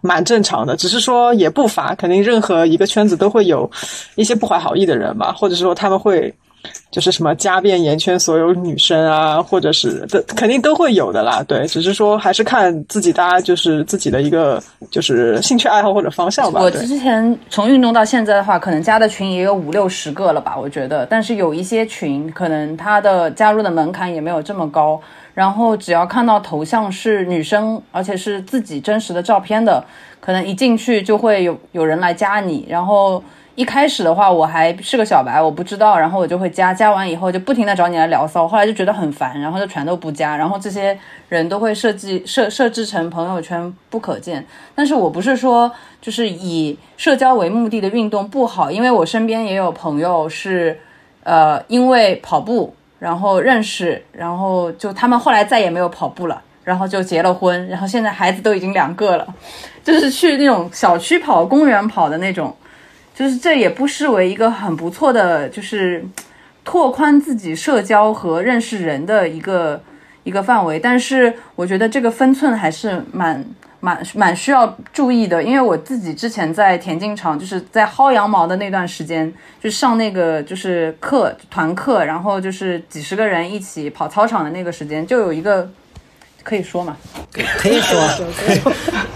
蛮正常的，只是说也不乏，肯定任何一个圈子都会有一些不怀好意的人吧，或者说他们会就是什么家变圆圈所有女生啊，或者是的，肯定都会有的啦。对，只是说还是看自己大家就是自己的一个就是兴趣爱好或者方向吧。我之前从运动到现在的话，可能加的群也有五六十个了吧，我觉得。但是有一些群，可能它的加入的门槛也没有这么高。然后只要看到头像是女生，而且是自己真实的照片的，可能一进去就会有有人来加你。然后一开始的话，我还是个小白，我不知道，然后我就会加，加完以后就不停的找你来聊骚，后来就觉得很烦，然后就全都不加。然后这些人都会设计设设置成朋友圈不可见。但是我不是说就是以社交为目的的运动不好，因为我身边也有朋友是，呃，因为跑步。然后认识，然后就他们后来再也没有跑步了，然后就结了婚，然后现在孩子都已经两个了，就是去那种小区跑、公园跑的那种，就是这也不失为一个很不错的，就是拓宽自己社交和认识人的一个一个范围。但是我觉得这个分寸还是蛮蛮蛮需要注意的，因为我自己之前在田径场，就是在薅羊毛的那段时间，就上那个就是课团课，然后就是几十个人一起跑操场的那个时间，就有一个可以说嘛，可以说，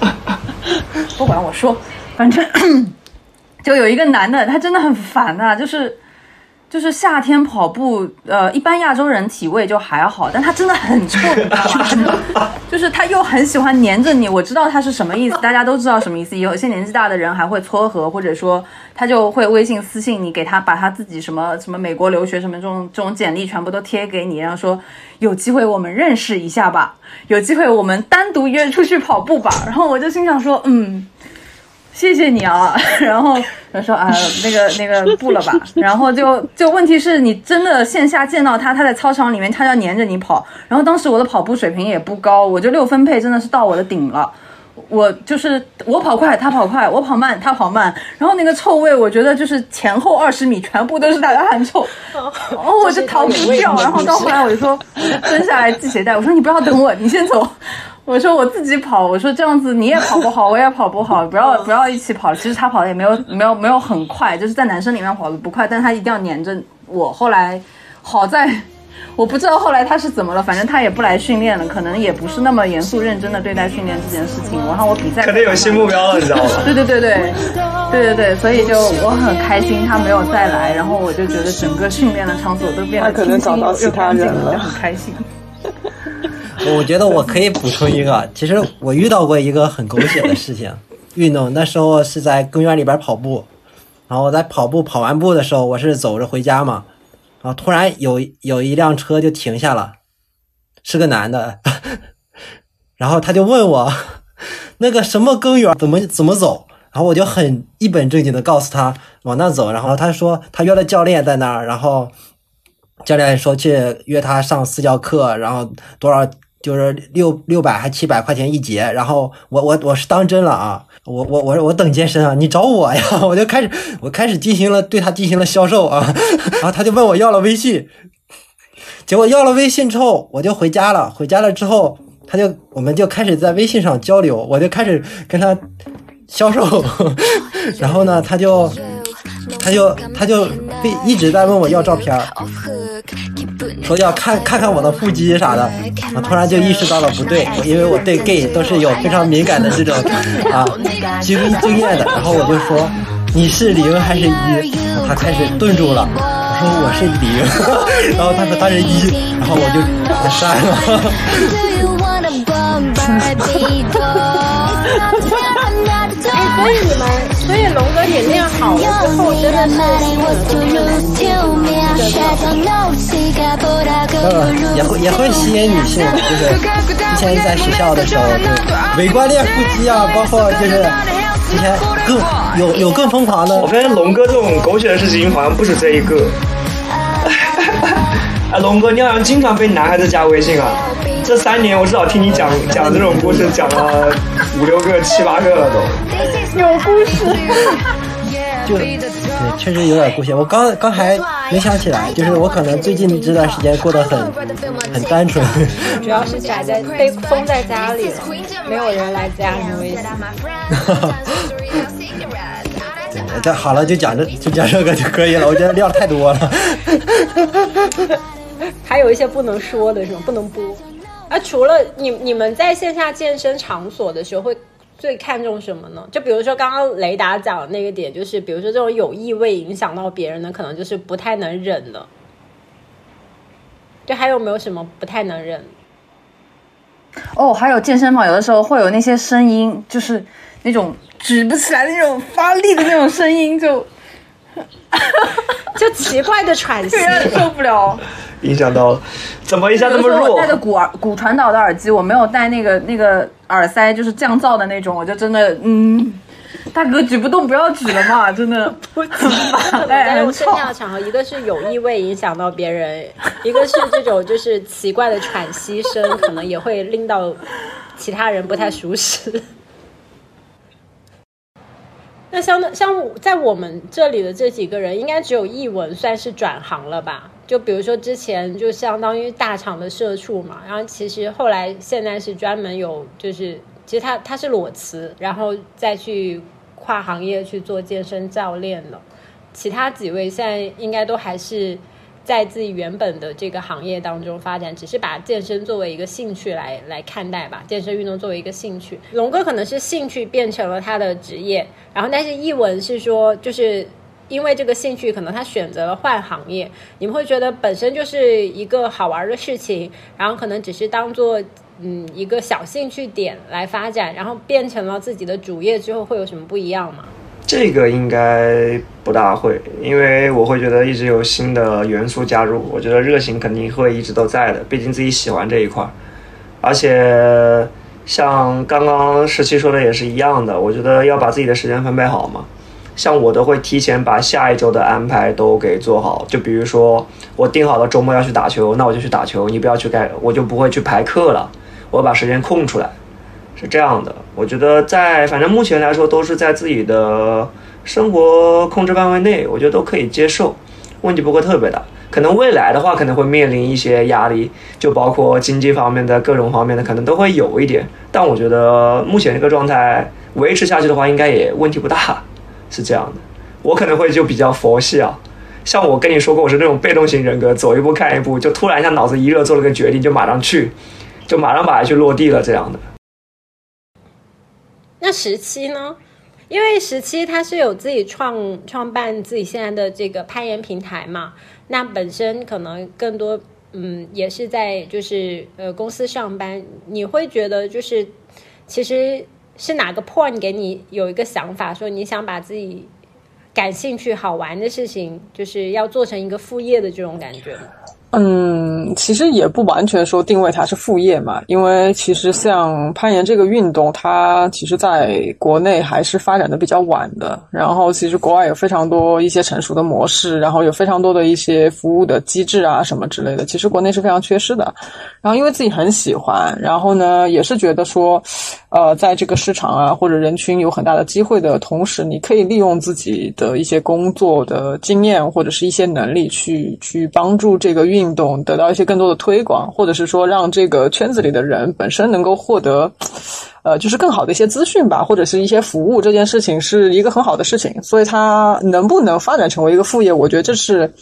不管我说，反正 就有一个男的，他真的很烦呐、就是就是夏天跑步，呃，一般亚洲人体味就还好，但他真的很臭，你知道吗？就是他又很喜欢黏着你，我知道他是什么意思，大家都知道什么意思。有一些年纪大的人还会撮合，或者说他就会微信私信你，给他把他自己什么什么美国留学什么这种这种简历全部都贴给你，然后说有机会我们认识一下吧，有机会我们单独约出去跑步吧。然后我就心想说，嗯。谢谢你啊，然后他说啊，那个那个不了吧，然后就就问题是你真的线下见到他，他在操场里面，他要黏着你跑，然后当时我的跑步水平也不高，我就六分配真的是到我的顶了。我就是我跑快，他跑快；我跑慢，他跑慢。然后那个臭味，我觉得就是前后二十米全部都是他的汗臭，然后我就逃不掉。然后到后来我就说，我 就蹲下来系鞋带，我说你不要等我，你先走。我说我自己跑，我说这样子你也跑不好，我也跑不好，不要不要一起跑。其实他跑的也没有没有没有很快，就是在男生里面跑的不快，但他一定要黏着我。后来好在我不知道后来他是怎么了，反正他也不来训练了，可能也不是那么严肃认真的对待训练这件事情。然后我比赛可能有新目标了，你知道吗？对对对对对对对，所以就我很开心他没有再来，然后我就觉得整个训练的场所都变得他可能找到其他人了我就很开心。我觉得我可以补充一个，其实我遇到过一个很狗血的事情，运动那时候是在公园里边跑步，然后我在跑步跑完步的时候，我是走着回家嘛，然后突然有有一辆车就停下了，是个男的，然后他就问我 那个什么公园怎么怎么走，然后我就很一本正经的告诉他往那走，然后他说他约了教练在那儿，然后教练说去约他上私教课，然后多少就是六六百还七百块钱一节，然后我我我是当真了啊，我我我我等健身啊，你找我呀，我就开始我开始进行了对他进行了销售啊，然后他就问我要了微信，结果要了微信之后我就回家了，回家了之后他就我们就开始在微信上交流，我就开始跟他销售，然后呢他就。他就他就一一直在问我要照片儿，说要看看看我的腹肌啥的。我突然就意识到了不对，因为我对 gay 都是有非常敏感的这种啊经经验的。然后我就说你是零还是一？他开始顿住了。我说我是零，然后他说他是一，然后我就把他删哎，所以你们，所以龙哥你练好了之后，真的是呃，也会也会吸引女性，就是之前在学校的时候，就围观练腹肌啊，包括就是之前更有有更疯狂的我，发现龙哥这种狗血的事情好像不止这一个。哎，龙哥，你好像经常被男孩子加微信啊！这三年我至少听你讲讲这种故事，讲了五六个、七八个了都。有故事。就对，确实有点故事。我刚刚才没想起来，就是我可能最近这段时间过得很很单纯。主要是宅在被封在家里了，没有人来加你微信。对，这好了，就讲这就讲这个就可以了。我觉得料太多了。还有一些不能说的是吗？不能播。啊，除了你你们在线下健身场所的时候，会最看重什么呢？就比如说刚刚雷达讲的那个点，就是比如说这种有异味影响到别人的，可能就是不太能忍的。就还有没有什么不太能忍？哦，还有健身房有的时候会有那些声音，就是那种举不起来的那种发力的那种声音，就 就奇怪的喘息受不了。影响到了，怎么一下这么弱我戴？的骨耳骨传导的耳机，我没有戴那个那个耳塞，就是降噪的那种，我就真的嗯，大哥举不动不要举了嘛，真的很烦，在 哎，很吵这种线。下场合，一个是有意味影响到别人，一个是这种就是奇怪的喘息声，可能也会令到其他人不太舒适。那相像在我们这里的这几个人，应该只有译文算是转行了吧？就比如说之前就相当于大厂的社畜嘛，然后其实后来现在是专门有就是其实他他是裸辞，然后再去跨行业去做健身教练了。其他几位现在应该都还是在自己原本的这个行业当中发展，只是把健身作为一个兴趣来来看待吧。健身运动作为一个兴趣，龙哥可能是兴趣变成了他的职业，然后但是译文是说就是。因为这个兴趣，可能他选择了换行业，你们会觉得本身就是一个好玩的事情，然后可能只是当做嗯一个小兴趣点来发展，然后变成了自己的主业之后，会有什么不一样吗？这个应该不大会，因为我会觉得一直有新的元素加入，我觉得热情肯定会一直都在的，毕竟自己喜欢这一块儿，而且像刚刚十七说的也是一样的，我觉得要把自己的时间分配好嘛。像我都会提前把下一周的安排都给做好，就比如说我定好了周末要去打球，那我就去打球，你不要去改，我就不会去排课了，我把时间空出来，是这样的。我觉得在反正目前来说都是在自己的生活控制范围内，我觉得都可以接受，问题不会特别大。可能未来的话可能会面临一些压力，就包括经济方面的各种方面的，可能都会有一点。但我觉得目前这个状态维持下去的话，应该也问题不大。是这样的，我可能会就比较佛系啊，像我跟你说过，我是那种被动型人格，走一步看一步，就突然一下脑子一热做了个决定，就马上去，就马上把它去落地了这样的。那十七呢？因为十七他是有自己创创办自己现在的这个攀岩平台嘛，那本身可能更多嗯也是在就是呃公司上班，你会觉得就是其实。是哪个 point 给你有一个想法，说你想把自己感兴趣、好玩的事情，就是要做成一个副业的这种感觉？嗯，其实也不完全说定位它是副业嘛，因为其实像攀岩这个运动，它其实在国内还是发展的比较晚的。然后其实国外有非常多一些成熟的模式，然后有非常多的一些服务的机制啊什么之类的，其实国内是非常缺失的。然后因为自己很喜欢，然后呢也是觉得说，呃，在这个市场啊或者人群有很大的机会的同时，你可以利用自己的一些工作的经验或者是一些能力去去帮助这个运。动得到一些更多的推广，或者是说让这个圈子里的人本身能够获得，呃，就是更好的一些资讯吧，或者是一些服务，这件事情是一个很好的事情。所以它能不能发展成为一个副业，我觉得这是，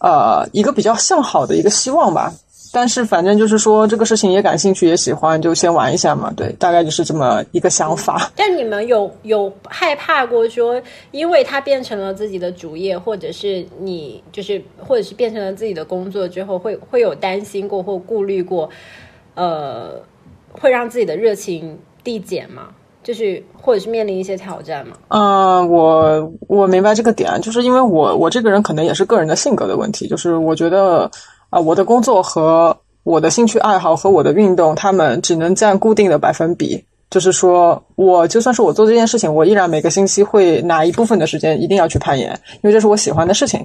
呃，一个比较向好的一个希望吧。但是反正就是说这个事情也感兴趣也喜欢，就先玩一下嘛。对，大概就是这么一个想法。但你们有有害怕过说，因为它变成了自己的主业，或者是你就是或者是变成了自己的工作之后，会会有担心过或顾虑过，呃，会让自己的热情递减吗？就是或者是面临一些挑战吗？嗯，我我明白这个点，就是因为我我这个人可能也是个人的性格的问题，就是我觉得。啊，我的工作和我的兴趣爱好和我的运动，他们只能占固定的百分比。就是说，我就算是我做这件事情，我依然每个星期会拿一部分的时间一定要去攀岩，因为这是我喜欢的事情。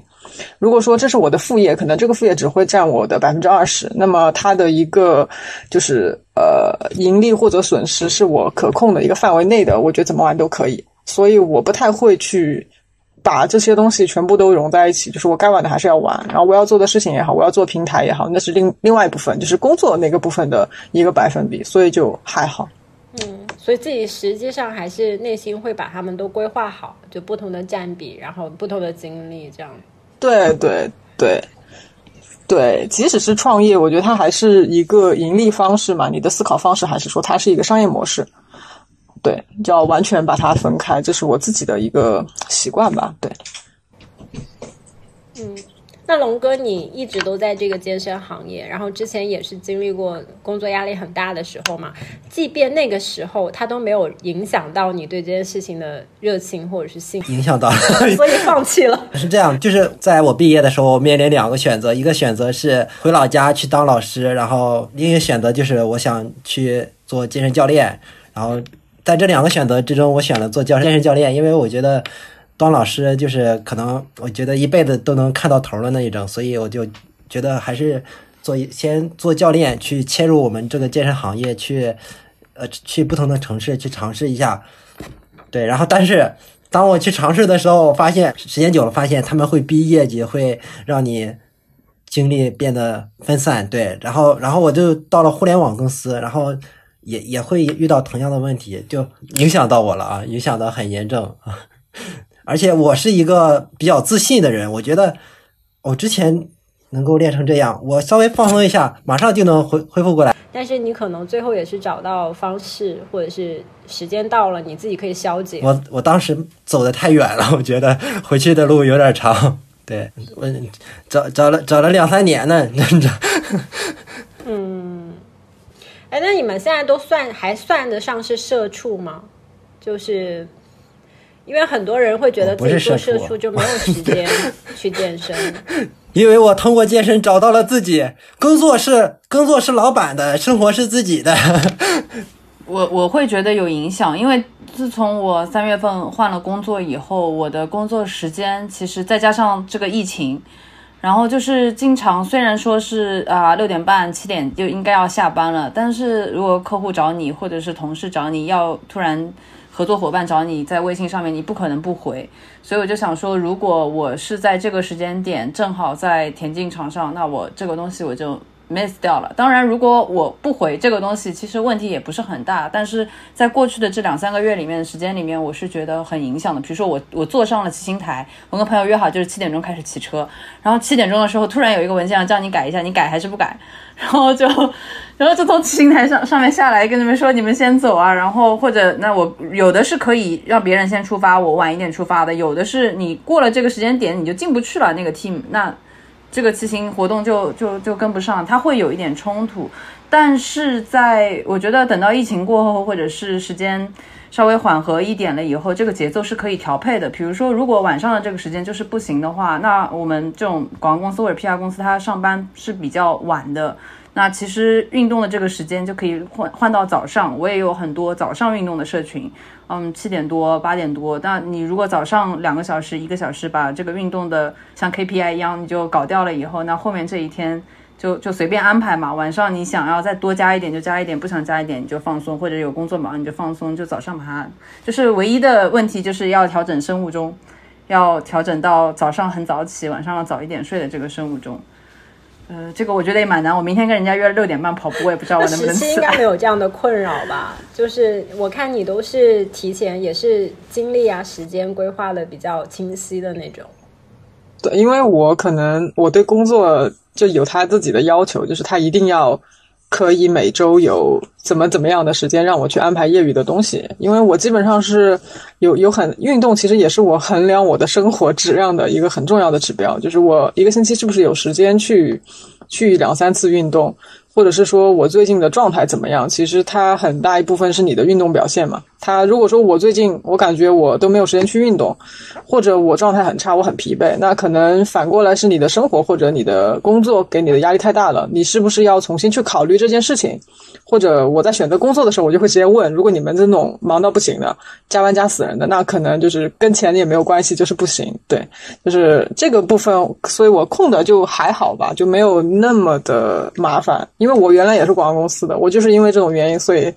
如果说这是我的副业，可能这个副业只会占我的百分之二十，那么它的一个就是呃盈利或者损失是我可控的一个范围内的，我觉得怎么玩都可以。所以我不太会去。把这些东西全部都融在一起，就是我该玩的还是要玩，然后我要做的事情也好，我要做平台也好，那是另另外一部分，就是工作那个部分的一个百分比，所以就还好。嗯，所以自己实际上还是内心会把他们都规划好，就不同的占比，然后不同的精力这样。对对对对，即使是创业，我觉得它还是一个盈利方式嘛，你的思考方式还是说它是一个商业模式。对，就要完全把它分开，这是我自己的一个习惯吧。对，嗯，那龙哥，你一直都在这个健身行业，然后之前也是经历过工作压力很大的时候嘛。即便那个时候，它都没有影响到你对这件事情的热情或者是兴趣，影响到了，所以放弃了。是这样，就是在我毕业的时候，面临两个选择，一个选择是回老家去当老师，然后另一个选择就是我想去做健身教练，然后。在这两个选择之中，我选了做教健身教练，因为我觉得当老师就是可能我觉得一辈子都能看到头的那一种，所以我就觉得还是做先做教练，去切入我们这个健身行业，去呃去不同的城市去尝试一下。对，然后但是当我去尝试的时候，发现时间久了，发现他们会逼业绩，会让你精力变得分散。对，然后然后我就到了互联网公司，然后也也会遇到同样的问题，就影响到我了啊，影响的很严重啊。而且我是一个比较自信的人，我觉得我之前能够练成这样，我稍微放松一下，马上就能恢恢复过来。但是你可能最后也是找到方式，或者是时间到了，你自己可以消解。我我当时走的太远了，我觉得回去的路有点长。对我找找了找了两三年呢，你知道。嗯，哎，那你们现在都算还算得上是社畜吗？就是因为很多人会觉得自己做社畜就没有时间去健身。因为我通过健身找到了自己，工作是工作是老板的，生活是自己的。我我会觉得有影响，因为自从我三月份换了工作以后，我的工作时间其实再加上这个疫情，然后就是经常虽然说是啊六点半七点就应该要下班了，但是如果客户找你或者是同事找你要突然。合作伙伴找你在微信上面，你不可能不回，所以我就想说，如果我是在这个时间点正好在田径场上，那我这个东西我就。Miss 掉了。当然，如果我不回这个东西，其实问题也不是很大。但是在过去的这两三个月里面的时间里面，我是觉得很影响的。比如说，我我坐上了骑行台，我跟朋友约好就是七点钟开始骑车，然后七点钟的时候突然有一个文件叫你改一下，你改还是不改？然后就，然后就从骑行台上上面下来跟你们说，你们先走啊。然后或者那我有的是可以让别人先出发，我晚一点出发的；有的是你过了这个时间点你就进不去了那个 team 那。这个骑行活动就就就跟不上，它会有一点冲突，但是在我觉得等到疫情过后，或者是时间稍微缓和一点了以后，这个节奏是可以调配的。比如说，如果晚上的这个时间就是不行的话，那我们这种广告公司或者 PR 公司，它上班是比较晚的。那其实运动的这个时间就可以换换到早上，我也有很多早上运动的社群，嗯，七点多八点多。那你如果早上两个小时一个小时把这个运动的像 KPI 一样你就搞掉了以后，那后面这一天就就随便安排嘛。晚上你想要再多加一点就加一点，不想加一点你就放松，或者有工作忙你就放松，就早上把它。就是唯一的问题就是要调整生物钟，要调整到早上很早起，晚上要早一点睡的这个生物钟。呃，这个我觉得也蛮难。我明天跟人家约了六点半跑步，我也不知道我能不能。时期应该没有这样的困扰吧？就是我看你都是提前，也是精力啊、时间规划的比较清晰的那种。对，因为我可能我对工作就有他自己的要求，就是他一定要。可以每周有怎么怎么样的时间让我去安排业余的东西，因为我基本上是有有很运动，其实也是我衡量我的生活质量的一个很重要的指标，就是我一个星期是不是有时间去去两三次运动。或者是说我最近的状态怎么样？其实它很大一部分是你的运动表现嘛。他如果说我最近我感觉我都没有时间去运动，或者我状态很差，我很疲惫，那可能反过来是你的生活或者你的工作给你的压力太大了。你是不是要重新去考虑这件事情？或者我在选择工作的时候，我就会直接问：如果你们这种忙到不行的、加班加死人的，那可能就是跟钱也没有关系，就是不行。对，就是这个部分，所以我空的就还好吧，就没有那么的麻烦。因为我原来也是广告公司的，我就是因为这种原因，所以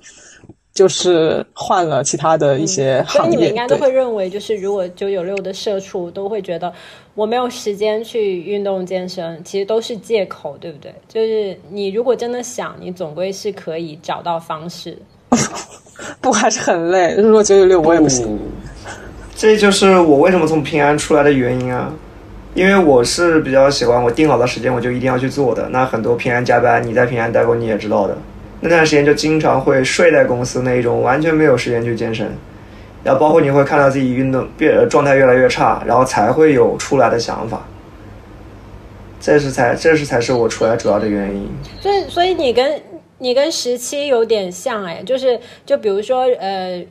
就是换了其他的一些行业。所以你们应该都会认为，就是如果九九六的社畜都会觉得。我没有时间去运动健身，其实都是借口，对不对？就是你如果真的想，你总归是可以找到方式。不，还是很累。如果九九六，我也不行。这就是我为什么从平安出来的原因啊！因为我是比较喜欢我定好的时间，我就一定要去做的。那很多平安加班，你在平安待过，你也知道的。那段时间就经常会睡在公司那一种，完全没有时间去健身。然后包括你会看到自己运动变状态越来越差，然后才会有出来的想法。这是才这是才是我出来主要的原因。所以所以你跟你跟十七有点像哎，就是就比如说呃。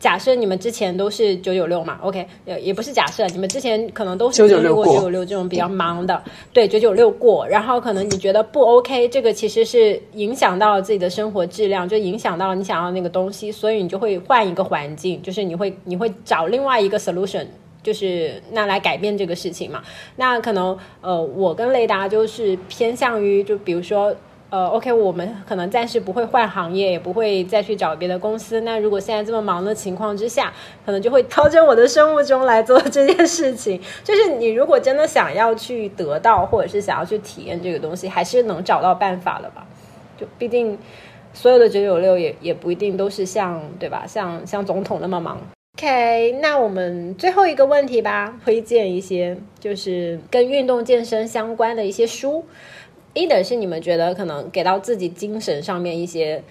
假设你们之前都是九九六嘛，OK，也也不是假设，你们之前可能都是经历过九九六这种比较忙的，对，九九六过，然后可能你觉得不 OK，这个其实是影响到了自己的生活质量，就影响到了你想要那个东西，所以你就会换一个环境，就是你会你会找另外一个 solution，就是那来改变这个事情嘛。那可能呃，我跟雷达就是偏向于，就比如说。呃，OK，我们可能暂时不会换行业，也不会再去找别的公司。那如果现在这么忙的情况之下，可能就会调整我的生物钟来做这件事情。就是你如果真的想要去得到，或者是想要去体验这个东西，还是能找到办法的吧？就毕竟所有的九九六也也不一定都是像对吧？像像总统那么忙。OK，那我们最后一个问题吧，推荐一些就是跟运动健身相关的一些书。一的是你们觉得可能给到自己精神上面一些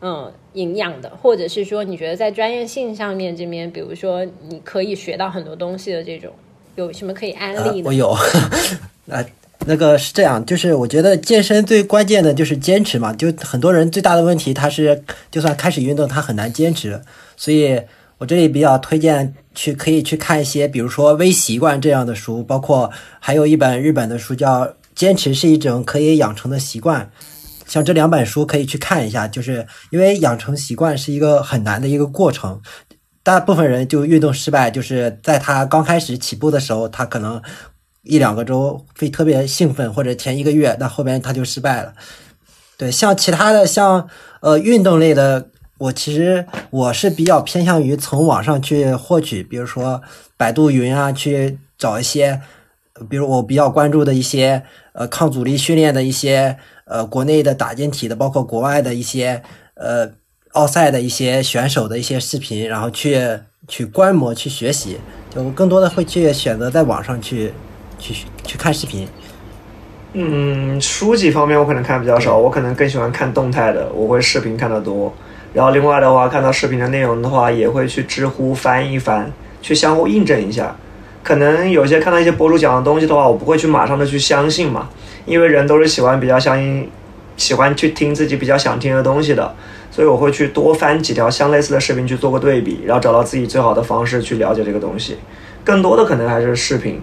嗯营养的，或者是说你觉得在专业性上面这边，比如说你可以学到很多东西的这种，有什么可以安利的？我有，呃，那个是这样，就是我觉得健身最关键的就是坚持嘛，就很多人最大的问题他是就算开始运动他很难坚持，所以我这里比较推荐去可以去看一些，比如说微习惯这样的书，包括还有一本日本的书叫。坚持是一种可以养成的习惯，像这两本书可以去看一下，就是因为养成习惯是一个很难的一个过程，大部分人就运动失败，就是在他刚开始起步的时候，他可能一两个周会特别兴奋，或者前一个月，那后边他就失败了。对，像其他的像呃运动类的，我其实我是比较偏向于从网上去获取，比如说百度云啊，去找一些。比如我比较关注的一些呃抗阻力训练的一些呃国内的打进体的，包括国外的一些呃奥赛的一些选手的一些视频，然后去去观摩去学习，就更多的会去选择在网上去去去看视频。嗯，书籍方面我可能看比较少，我可能更喜欢看动态的，我会视频看的多。然后另外的话，看到视频的内容的话，也会去知乎翻一翻，去相互印证一下。可能有些看到一些博主讲的东西的话，我不会去马上的去相信嘛，因为人都是喜欢比较相信，喜欢去听自己比较想听的东西的，所以我会去多翻几条相类似的视频去做个对比，然后找到自己最好的方式去了解这个东西。更多的可能还是视频，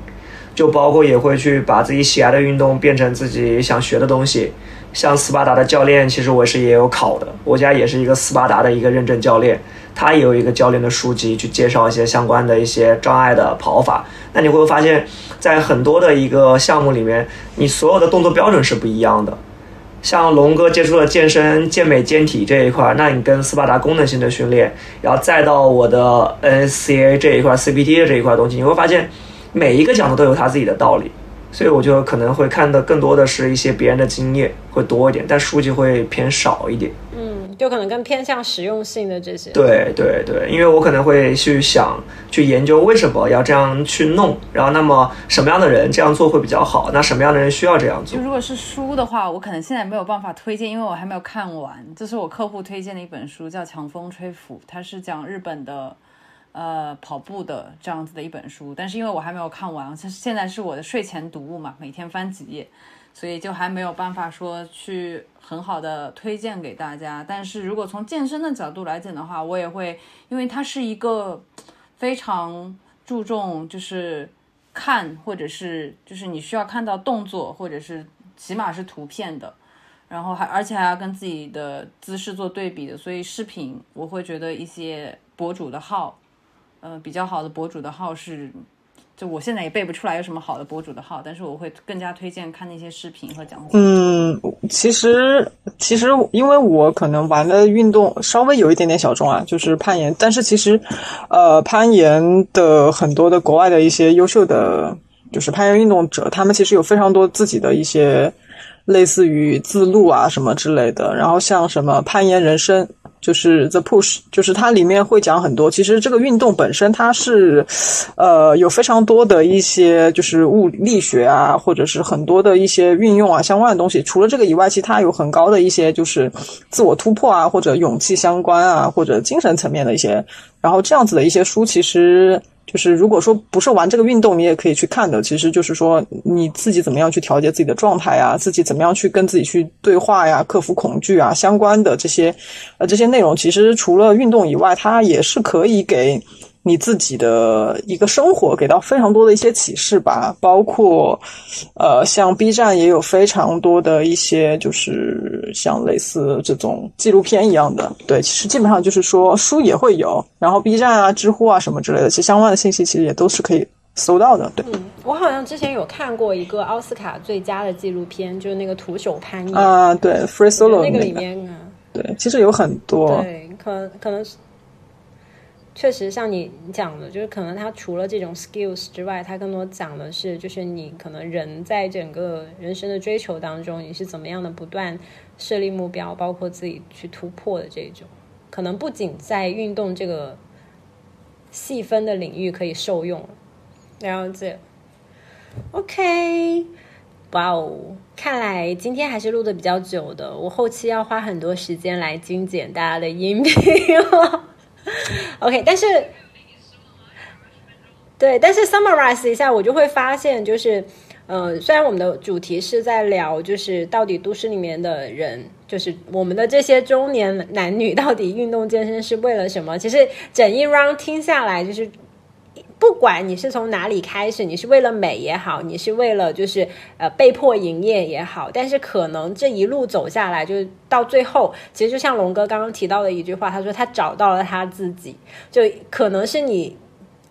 就包括也会去把自己喜爱的运动变成自己想学的东西。像斯巴达的教练，其实我是也有考的，我家也是一个斯巴达的一个认证教练。他也有一个教练的书籍去介绍一些相关的一些障碍的跑法。那你会发现，在很多的一个项目里面，你所有的动作标准是不一样的。像龙哥接触了健身、健美、健体这一块，那你跟斯巴达功能性的训练，然后再到我的 NCA 这一块、CPT 这一块东西，你会发现每一个讲的都有他自己的道理。所以我就可能会看的更多的是一些别人的经验会多一点，但书籍会偏少一点。嗯，就可能更偏向实用性的这些。对对对，因为我可能会去想去研究为什么要这样去弄，然后那么什么样的人这样做会比较好，那什么样的人需要这样做？就如果是书的话，我可能现在没有办法推荐，因为我还没有看完。这是我客户推荐的一本书，叫《强风吹拂》，它是讲日本的。呃，跑步的这样子的一本书，但是因为我还没有看完，现现在是我的睡前读物嘛，每天翻几页，所以就还没有办法说去很好的推荐给大家。但是如果从健身的角度来讲的话，我也会，因为它是一个非常注重就是看或者是就是你需要看到动作或者是起码是图片的，然后还而且还要跟自己的姿势做对比的，所以视频我会觉得一些博主的号。呃，比较好的博主的号是，就我现在也背不出来有什么好的博主的号，但是我会更加推荐看那些视频和讲解。嗯，其实其实因为我可能玩的运动稍微有一点点小众啊，就是攀岩，但是其实，呃，攀岩的很多的国外的一些优秀的，就是攀岩运动者，他们其实有非常多自己的一些类似于自录啊什么之类的，然后像什么攀岩人生。就是 The Push，就是它里面会讲很多。其实这个运动本身它是，呃，有非常多的一些就是物力学啊，或者是很多的一些运用啊相关的东西。除了这个以外，其他有很高的一些就是自我突破啊，或者勇气相关啊，或者精神层面的一些。然后这样子的一些书，其实。就是如果说不是玩这个运动，你也可以去看的。其实就是说你自己怎么样去调节自己的状态啊，自己怎么样去跟自己去对话呀，克服恐惧啊，相关的这些呃这些内容，其实除了运动以外，它也是可以给。你自己的一个生活给到非常多的一些启示吧，包括，呃，像 B 站也有非常多的一些，就是像类似这种纪录片一样的。对，其实基本上就是说书也会有，然后 B 站啊、知乎啊什么之类的，其实相关的信息其实也都是可以搜到的。对。我好像之前有看过一个奥斯卡最佳的纪录片，就是那个徒手攀岩啊，对，Free Solo 那个里面啊，对，其实有很多，对，可能可能是确实像你讲的，就是可能他除了这种 skills 之外，他更多讲的是，就是你可能人在整个人生的追求当中，你是怎么样的不断设立目标，包括自己去突破的这种，可能不仅在运动这个细分的领域可以受用，了解。OK，哇哦，看来今天还是录的比较久的，我后期要花很多时间来精简大家的音频。OK，但是，对，但是 summarize 一下，我就会发现，就是，呃，虽然我们的主题是在聊，就是到底都市里面的人，就是我们的这些中年男女，到底运动健身是为了什么？其实整一 round 听下来，就是。不管你是从哪里开始，你是为了美也好，你是为了就是呃被迫营业也好，但是可能这一路走下来，就是到最后，其实就像龙哥刚刚提到的一句话，他说他找到了他自己，就可能是你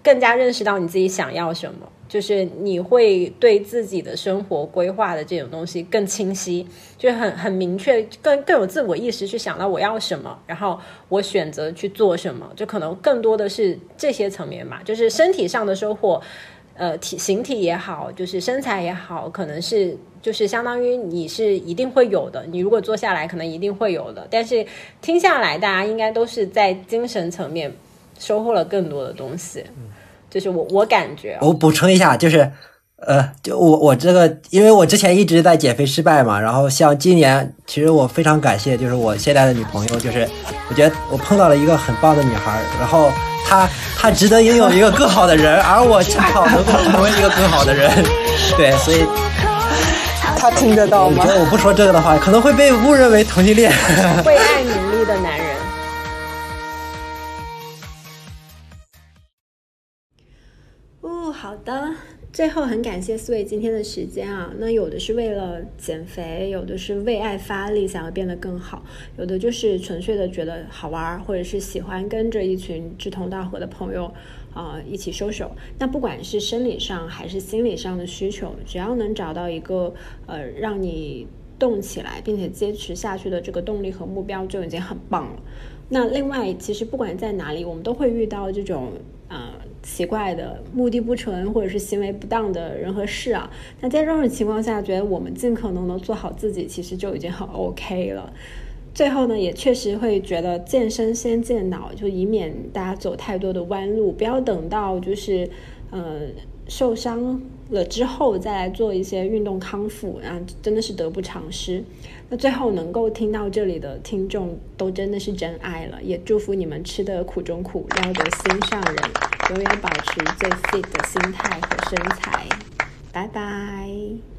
更加认识到你自己想要什么，就是你会对自己的生活规划的这种东西更清晰，就很很明确，更更有自我意识去想到我要什么，然后我选择去做什么，就可能更多的是这些层面吧，就是身体上的收获，呃，体形体也好，就是身材也好，可能是就是相当于你是一定会有的，你如果做下来，可能一定会有的，但是听下来，大家应该都是在精神层面收获了更多的东西，就是我我感觉，我补充一下，就是，呃，就我我这个，因为我之前一直在减肥失败嘛，然后像今年，其实我非常感谢，就是我现在的女朋友，就是我觉得我碰到了一个很棒的女孩，然后她她值得拥有一个更好的人，而我恰好能够成为一个更好的人，对，所以他听得到吗我觉？得我不说这个的话，可能会被误认为同性恋。为爱努力的男人。的。最后很感谢四位今天的时间啊。那有的是为了减肥，有的是为爱发力，想要变得更好，有的就是纯粹的觉得好玩，或者是喜欢跟着一群志同道合的朋友，啊、一起收手。那不管是生理上还是心理上的需求，只要能找到一个呃让你动起来并且坚持下去的这个动力和目标，就已经很棒了。那另外，其实不管在哪里，我们都会遇到这种呃奇怪的、目的不纯或者是行为不当的人和事啊。那在这种情况下，觉得我们尽可能的做好自己，其实就已经很 OK 了。最后呢，也确实会觉得健身先健脑，就以免大家走太多的弯路，不要等到就是呃受伤了之后再来做一些运动康复，然后真的是得不偿失。那最后能够听到这里的听众都真的是真爱了，也祝福你们吃得苦中苦，撩得心上人，永远保持最 fit 的心态和身材。拜拜。